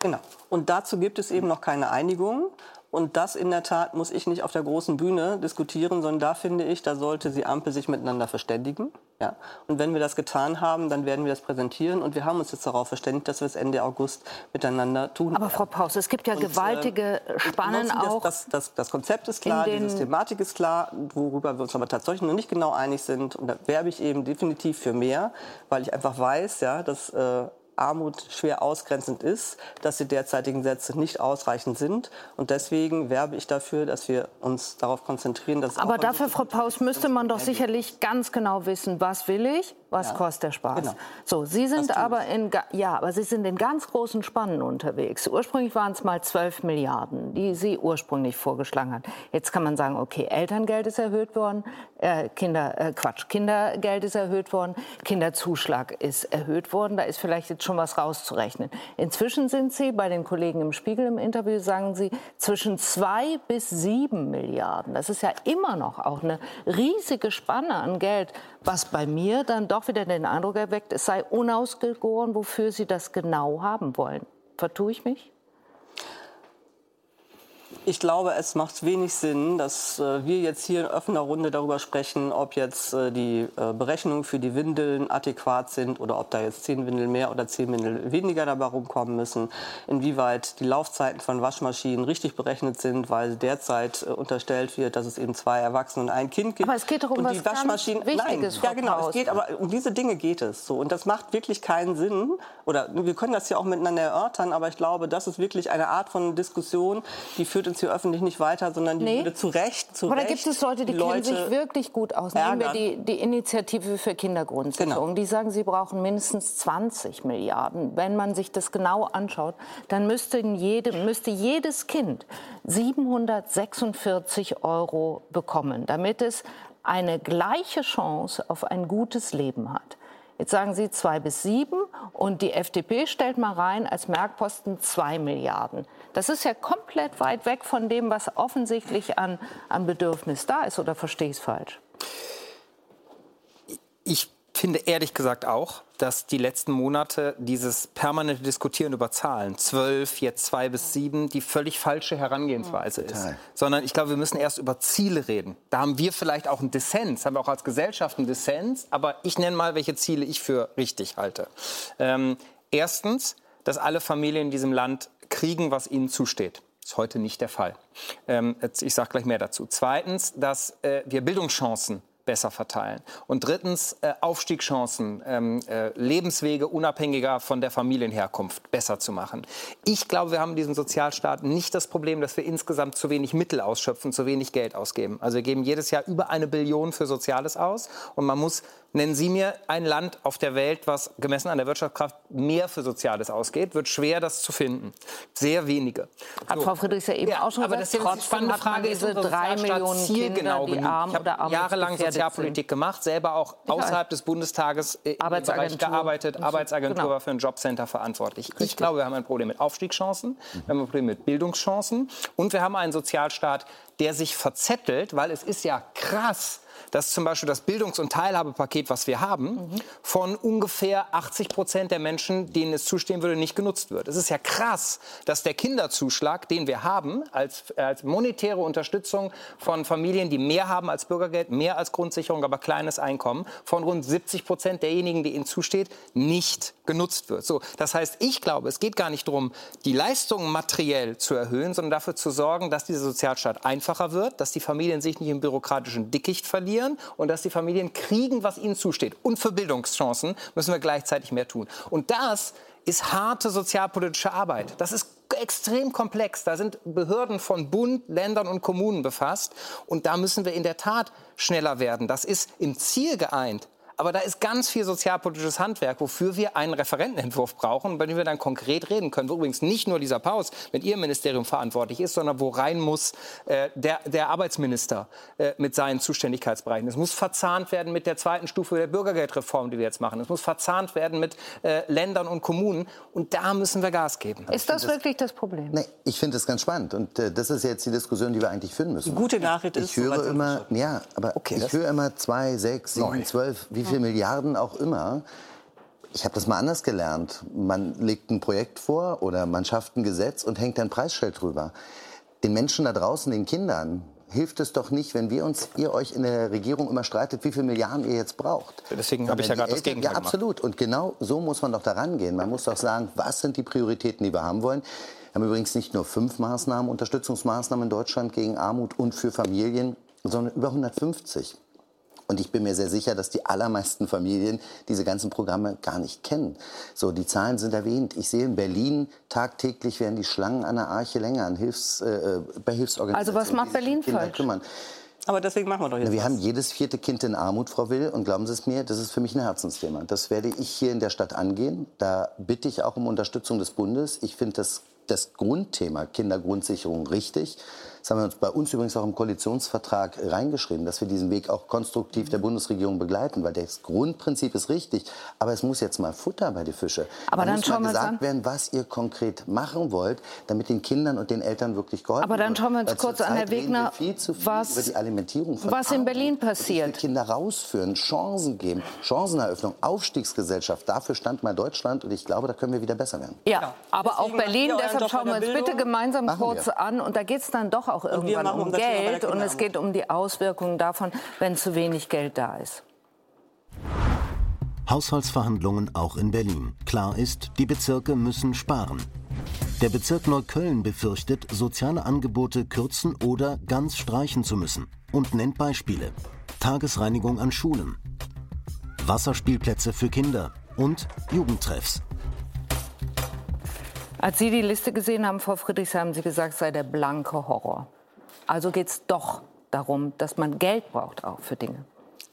Genau. Und dazu gibt es eben noch keine Einigung. Und das in der Tat muss ich nicht auf der großen Bühne diskutieren, sondern da finde ich, da sollte die Ampel sich miteinander verständigen. Ja. Und wenn wir das getan haben, dann werden wir das präsentieren. Und wir haben uns jetzt darauf verständigt, dass wir es Ende August miteinander tun. Aber Frau Paus, es gibt ja und, gewaltige äh, Spannen das, auch. Das, das, das, Konzept ist klar, die Systematik ist klar, worüber wir uns aber tatsächlich noch nicht genau einig sind. Und da werbe ich eben definitiv für mehr, weil ich einfach weiß, ja, dass äh, Armut schwer ausgrenzend ist, dass die derzeitigen Sätze nicht ausreichend sind. Und deswegen werbe ich dafür, dass wir uns darauf konzentrieren, dass Aber dafür, Frau Paus, müsste man doch sicherlich ganz genau wissen, was will ich, was ja. kostet der Spaß. Genau. So, Sie sind aber in ja, aber Sie sind in ganz großen Spannen unterwegs. Ursprünglich waren es mal 12 Milliarden, die Sie ursprünglich vorgeschlagen haben. Jetzt kann man sagen, okay, Elterngeld ist erhöht worden, äh, Kinder äh, Quatsch, Kindergeld ist erhöht worden, Kinderzuschlag ist erhöht worden. Da ist vielleicht jetzt schon was rauszurechnen. Inzwischen sind Sie bei den Kollegen im Spiegel im Interview sagen Sie zwischen zwei bis sieben Milliarden. Das ist ja immer noch auch eine riesige Spanne an Geld, was bei mir dann doch wieder den Eindruck erweckt, es sei unausgegoren, wofür Sie das genau haben wollen. Vertue ich mich? Ich glaube, es macht wenig Sinn, dass äh, wir jetzt hier in offener Runde darüber sprechen, ob jetzt äh, die äh, Berechnungen für die Windeln adäquat sind oder ob da jetzt zehn Windeln mehr oder zehn Windeln weniger dabei rumkommen müssen, inwieweit die Laufzeiten von Waschmaschinen richtig berechnet sind, weil derzeit äh, unterstellt wird, dass es eben zwei Erwachsene und ein Kind gibt. Aber es geht doch um und was die Waschmaschinen, Wichtiges. Nein, ja genau, es geht aber um diese Dinge geht es so und das macht wirklich keinen Sinn. Oder wir können das ja auch miteinander erörtern, aber ich glaube, das ist wirklich eine Art von Diskussion, die führt uns hier öffentlich nicht weiter, sondern die nee. würde zu Recht, zu Aber da gibt es Leute, die, die kennen sich wirklich gut aus. Nehmen wir die, die Initiative für Kindergrundsicherung. Genau. Die sagen, sie brauchen mindestens 20 Milliarden. Wenn man sich das genau anschaut, dann müsste, jede, müsste jedes Kind 746 Euro bekommen, damit es eine gleiche Chance auf ein gutes Leben hat. Jetzt sagen Sie zwei bis sieben und die FDP stellt mal rein als Merkposten zwei Milliarden. Das ist ja komplett weit weg von dem, was offensichtlich an, an Bedürfnis da ist. Oder verstehe ich es falsch? Ich finde ehrlich gesagt auch, dass die letzten Monate dieses permanente Diskutieren über Zahlen, zwölf, jetzt zwei bis sieben, die völlig falsche Herangehensweise ja, ist. Sondern ich glaube, wir müssen erst über Ziele reden. Da haben wir vielleicht auch einen Dissens, haben wir auch als Gesellschaft einen Dissens, aber ich nenne mal, welche Ziele ich für richtig halte. Ähm, erstens, dass alle Familien in diesem Land kriegen, was ihnen zusteht. Ist heute nicht der Fall. Ähm, ich sage gleich mehr dazu. Zweitens, dass äh, wir Bildungschancen besser verteilen. Und drittens äh, Aufstiegschancen, ähm, äh, Lebenswege unabhängiger von der Familienherkunft besser zu machen. Ich glaube, wir haben in diesem Sozialstaat nicht das Problem, dass wir insgesamt zu wenig Mittel ausschöpfen, zu wenig Geld ausgeben. Also wir geben jedes Jahr über eine Billion für Soziales aus und man muss Nennen Sie mir ein Land auf der Welt, was gemessen an der Wirtschaftskraft mehr für Soziales ausgeht. Wird schwer, das zu finden. Sehr wenige. Hat so. Frau Friedrichs ja eben ja, auch schon aber gesagt. Das ist die spannende Frage. Diese drei Millionen Kinder, genau die arm ich oder arm jahrelang Sozialpolitik sind. gemacht, selber auch außerhalb des Bundestages im Bereich gearbeitet, Arbeitsagentur genau. war für ein Jobcenter verantwortlich. Richtig. Ich glaube, wir haben ein Problem mit Aufstiegschancen, wir haben ein Problem mit Bildungschancen und wir haben einen Sozialstaat, der sich verzettelt, weil es ist ja krass, dass zum Beispiel das Bildungs- und Teilhabepaket, was wir haben, mhm. von ungefähr 80 Prozent der Menschen, denen es zustehen würde, nicht genutzt wird. Es ist ja krass, dass der Kinderzuschlag, den wir haben, als, als monetäre Unterstützung von Familien, die mehr haben als Bürgergeld, mehr als Grundsicherung, aber kleines Einkommen, von rund 70 Prozent derjenigen, die ihnen zusteht, nicht genutzt wird. So, das heißt, ich glaube, es geht gar nicht darum, die Leistungen materiell zu erhöhen, sondern dafür zu sorgen, dass dieser Sozialstaat einfacher wird, dass die Familien sich nicht im bürokratischen Dickicht verlieren investieren und dass die Familien kriegen, was ihnen zusteht. Und für Bildungschancen müssen wir gleichzeitig mehr tun. Und das ist harte sozialpolitische Arbeit. Das ist extrem komplex. Da sind Behörden von Bund, Ländern und Kommunen befasst. Und da müssen wir in der Tat schneller werden. Das ist im Ziel geeint. Aber da ist ganz viel sozialpolitisches Handwerk, wofür wir einen Referentenentwurf brauchen, bei dem wir dann konkret reden können. Wo übrigens nicht nur dieser Paus mit Ihrem Ministerium verantwortlich ist, sondern wo rein muss äh, der, der Arbeitsminister äh, mit seinen Zuständigkeitsbereichen. Es muss verzahnt werden mit der zweiten Stufe der Bürgergeldreform, die wir jetzt machen. Es muss verzahnt werden mit äh, Ländern und Kommunen. Und da müssen wir Gas geben. Ist das wirklich das Problem? Nee, ich finde das ganz spannend. Und äh, das ist jetzt die Diskussion, die wir eigentlich führen müssen. Die gute Nachricht ist, ich höre immer, ja, aber okay, ich höre immer zwei, sechs, sieben, zwölf. Wie wie viele Milliarden auch immer. Ich habe das mal anders gelernt. Man legt ein Projekt vor oder man schafft ein Gesetz und hängt ein Preisschild drüber. Den Menschen da draußen, den Kindern, hilft es doch nicht, wenn wir uns, ihr euch in der Regierung immer streitet, wie viele Milliarden ihr jetzt braucht. Deswegen habe ich ja gerade das Gegenteil Ja, absolut. Und genau so muss man doch daran gehen. Man muss doch sagen, was sind die Prioritäten, die wir haben wollen. Wir haben übrigens nicht nur fünf Maßnahmen, Unterstützungsmaßnahmen in Deutschland gegen Armut und für Familien, sondern über 150. Und ich bin mir sehr sicher, dass die allermeisten Familien diese ganzen Programme gar nicht kennen. So, die Zahlen sind erwähnt. Ich sehe in Berlin tagtäglich werden die Schlangen an der Arche länger, an Hilfs, äh, äh bei Hilfsorganisationen. Also was macht Berlin falsch? Kümmern. Aber deswegen machen wir doch jetzt Wir was. haben jedes vierte Kind in Armut, Frau Will. Und glauben Sie es mir, das ist für mich ein Herzensthema. Das werde ich hier in der Stadt angehen. Da bitte ich auch um Unterstützung des Bundes. Ich finde das, das Grundthema Kindergrundsicherung richtig. Das haben wir uns bei uns übrigens auch im Koalitionsvertrag reingeschrieben, dass wir diesen Weg auch konstruktiv der Bundesregierung begleiten, weil das Grundprinzip ist richtig, aber es muss jetzt mal Futter bei die Fische. Aber da dann muss mal gesagt werden, was ihr konkret machen wollt, damit den Kindern und den Eltern wirklich geholfen wird. Aber dann schauen wir uns weil kurz an, Herr Wegner, viel zu viel was, über die Alimentierung von was in Berlin passiert. Kinder rausführen, Chancen geben, Chanceneröffnung, Aufstiegsgesellschaft. Dafür stand mal Deutschland und ich glaube, da können wir wieder besser werden. Ja, aber Deswegen auch Berlin. Deshalb schauen wir uns bitte gemeinsam machen kurz wir. an. Und da geht es dann doch auch irgendwann um Geld und es geht um die Auswirkungen davon, wenn zu wenig Geld da ist. Haushaltsverhandlungen auch in Berlin. Klar ist, die Bezirke müssen sparen. Der Bezirk Neukölln befürchtet, soziale Angebote kürzen oder ganz streichen zu müssen und nennt Beispiele. Tagesreinigung an Schulen, Wasserspielplätze für Kinder und Jugendtreffs. Als Sie die Liste gesehen haben, Frau Friedrichs, haben Sie gesagt, sei der blanke Horror. Also geht es doch darum, dass man Geld braucht auch für Dinge.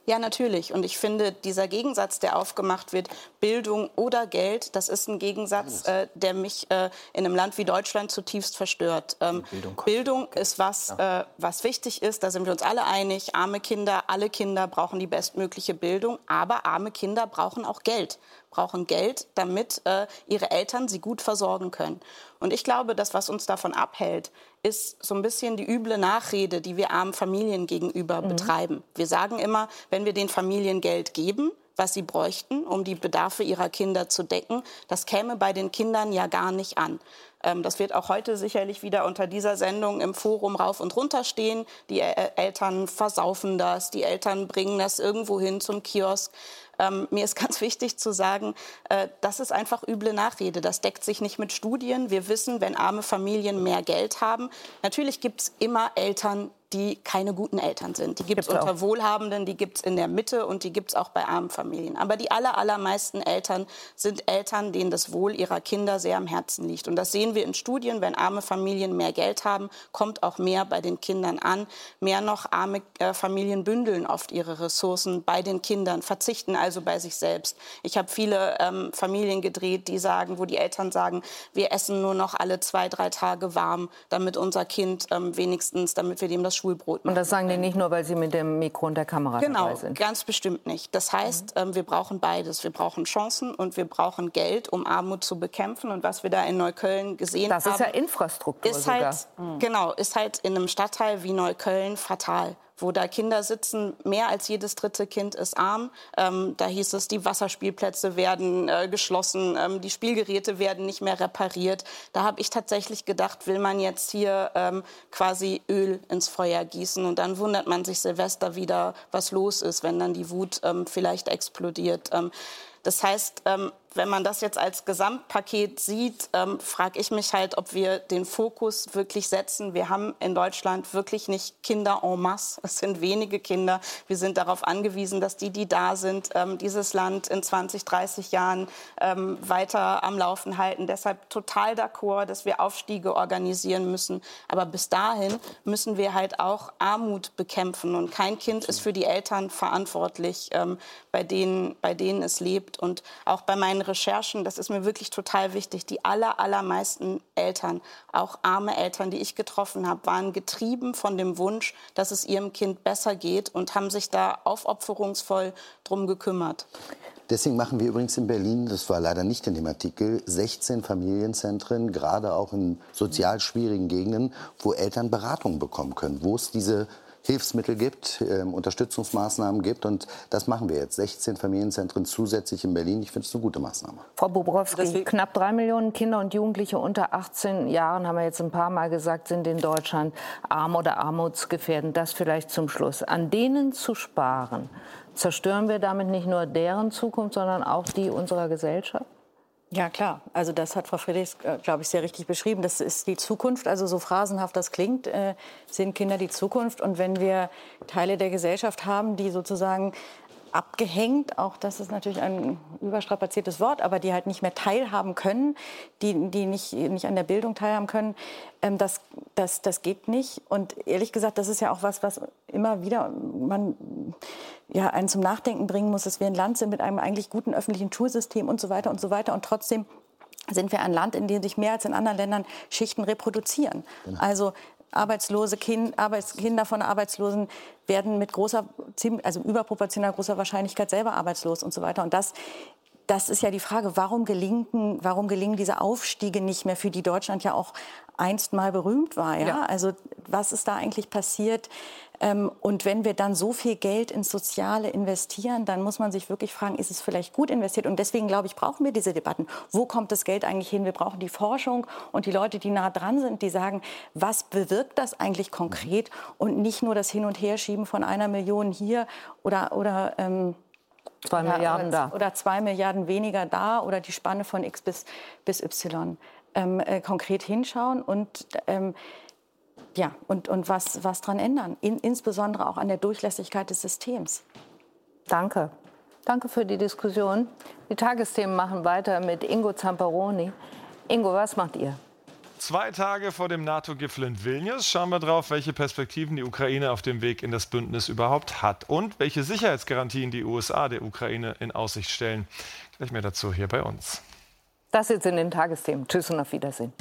Ja, natürlich. Und ich finde, dieser Gegensatz, der aufgemacht wird, Bildung oder Geld, das ist ein Gegensatz, äh, der mich äh, in einem Land wie Deutschland zutiefst verstört. Ähm, Bildung, Bildung, ist was, ja. äh, was wichtig ist. Da sind wir uns alle einig. Arme Kinder, alle Kinder brauchen die bestmögliche Bildung. Aber arme Kinder brauchen auch Geld brauchen Geld, damit äh, ihre Eltern sie gut versorgen können. Und ich glaube, das, was uns davon abhält, ist so ein bisschen die üble Nachrede, die wir armen Familien gegenüber mhm. betreiben. Wir sagen immer, wenn wir den Familien Geld geben, was sie bräuchten, um die Bedarfe ihrer Kinder zu decken, das käme bei den Kindern ja gar nicht an. Ähm, das wird auch heute sicherlich wieder unter dieser Sendung im Forum rauf und runter stehen. Die Eltern versaufen das, die Eltern bringen das irgendwo hin zum Kiosk. Ähm, mir ist ganz wichtig zu sagen, äh, das ist einfach üble Nachrede. Das deckt sich nicht mit Studien. Wir wissen, wenn arme Familien mehr Geld haben, natürlich gibt es immer Eltern, die keine guten Eltern sind. Die gibt es unter auch. Wohlhabenden, die gibt es in der Mitte und die gibt es auch bei armen Familien. Aber die aller, allermeisten Eltern sind Eltern, denen das Wohl ihrer Kinder sehr am Herzen liegt. Und das sehen wir in Studien. Wenn arme Familien mehr Geld haben, kommt auch mehr bei den Kindern an. Mehr noch, arme äh, Familien bündeln oft ihre Ressourcen bei den Kindern, verzichten also bei sich selbst. Ich habe viele ähm, Familien gedreht, die sagen, wo die Eltern sagen, wir essen nur noch alle zwei, drei Tage warm, damit unser Kind ähm, wenigstens, damit wir dem das Schulbrot. Und das sagen die nicht nur, weil sie mit dem Mikro und der Kamera genau, dabei sind? Genau, ganz bestimmt nicht. Das heißt, mhm. wir brauchen beides. Wir brauchen Chancen und wir brauchen Geld, um Armut zu bekämpfen. Und was wir da in Neukölln gesehen das haben... Das ist ja Infrastruktur ist sogar. Halt, mhm. Genau, ist halt in einem Stadtteil wie Neukölln fatal wo da Kinder sitzen. Mehr als jedes dritte Kind ist arm. Ähm, da hieß es, die Wasserspielplätze werden äh, geschlossen, ähm, die Spielgeräte werden nicht mehr repariert. Da habe ich tatsächlich gedacht, will man jetzt hier ähm, quasi Öl ins Feuer gießen. Und dann wundert man sich Silvester wieder, was los ist, wenn dann die Wut ähm, vielleicht explodiert. Das heißt, ähm, wenn man das jetzt als Gesamtpaket sieht, ähm, frage ich mich halt, ob wir den Fokus wirklich setzen. Wir haben in Deutschland wirklich nicht Kinder en masse. Es sind wenige Kinder. Wir sind darauf angewiesen, dass die, die da sind, ähm, dieses Land in 20, 30 Jahren weiter am Laufen halten. Deshalb total d'accord, dass wir Aufstiege organisieren müssen. Aber bis dahin müssen wir halt auch Armut bekämpfen. Und kein Kind ist für die Eltern verantwortlich, bei, denen, bei denen es lebt. Und auch bei meinen meinen Recherchen, das ist mir wirklich total wichtig, die aller, allermeisten Eltern, auch arme Eltern, die ich getroffen habe, waren getrieben von dem Wunsch, dass es ihrem Kind besser geht und haben sich da aufopferungsvoll drum gekümmert. Deswegen machen wir übrigens in Berlin, das war leider nicht in dem Artikel, 16 Familienzentren, gerade auch in sozial schwierigen Gegenden, wo Eltern Beratung bekommen können, wo es diese Hilfsmittel gibt, äh, Unterstützungsmaßnahmen gibt. Und das machen wir jetzt. 16 Familienzentren zusätzlich in Berlin. Ich finde es eine gute Maßnahme. Frau Bobrowski, knapp drei Millionen Kinder und Jugendliche unter 18 Jahren, haben wir jetzt ein paar Mal gesagt, sind in Deutschland arm oder armutsgefährdend. Das vielleicht zum Schluss. An denen zu sparen, zerstören wir damit nicht nur deren Zukunft, sondern auch die unserer Gesellschaft? Ja, klar. Also das hat Frau Friedrichs, äh, glaube ich, sehr richtig beschrieben. Das ist die Zukunft. Also so phrasenhaft das klingt, äh, sind Kinder die Zukunft. Und wenn wir Teile der Gesellschaft haben, die sozusagen abgehängt, auch das ist natürlich ein überstrapaziertes Wort, aber die halt nicht mehr teilhaben können, die, die nicht, nicht an der Bildung teilhaben können, ähm, das, das, das geht nicht. Und ehrlich gesagt, das ist ja auch was, was immer wieder man ja, einen zum Nachdenken bringen muss, dass wir ein Land sind mit einem eigentlich guten öffentlichen Schulsystem und so weiter und so weiter und trotzdem sind wir ein Land, in dem sich mehr als in anderen Ländern Schichten reproduzieren. Genau. Also Arbeitslose kind, Arbeits, Kinder von Arbeitslosen werden mit großer, also überproportional großer Wahrscheinlichkeit selber arbeitslos und so weiter. Und das, das ist ja die Frage, warum gelingen, warum gelingen diese Aufstiege nicht mehr, für die Deutschland ja auch einst mal berühmt war? Ja? ja. Also was ist da eigentlich passiert? Ähm, und wenn wir dann so viel Geld ins Soziale investieren, dann muss man sich wirklich fragen, ist es vielleicht gut investiert? Und deswegen, glaube ich, brauchen wir diese Debatten. Wo kommt das Geld eigentlich hin? Wir brauchen die Forschung und die Leute, die nah dran sind, die sagen, was bewirkt das eigentlich konkret? Und nicht nur das Hin- und Herschieben von einer Million hier oder, oder ähm, Zwei Milliarden ja, da. Oder zwei Milliarden weniger da oder die Spanne von X bis, bis Y. Ähm, äh, konkret hinschauen und ähm, ja, und, und was, was dran ändern, In, insbesondere auch an der Durchlässigkeit des Systems. Danke. Danke für die Diskussion. Die Tagesthemen machen weiter mit Ingo Zamperoni. Ingo, was macht ihr? Zwei Tage vor dem NATO-Gipfel in Vilnius schauen wir drauf, welche Perspektiven die Ukraine auf dem Weg in das Bündnis überhaupt hat und welche Sicherheitsgarantien die USA der Ukraine in Aussicht stellen. Gleich mehr dazu hier bei uns. Das jetzt in den Tagesthemen. Tschüss und auf Wiedersehen.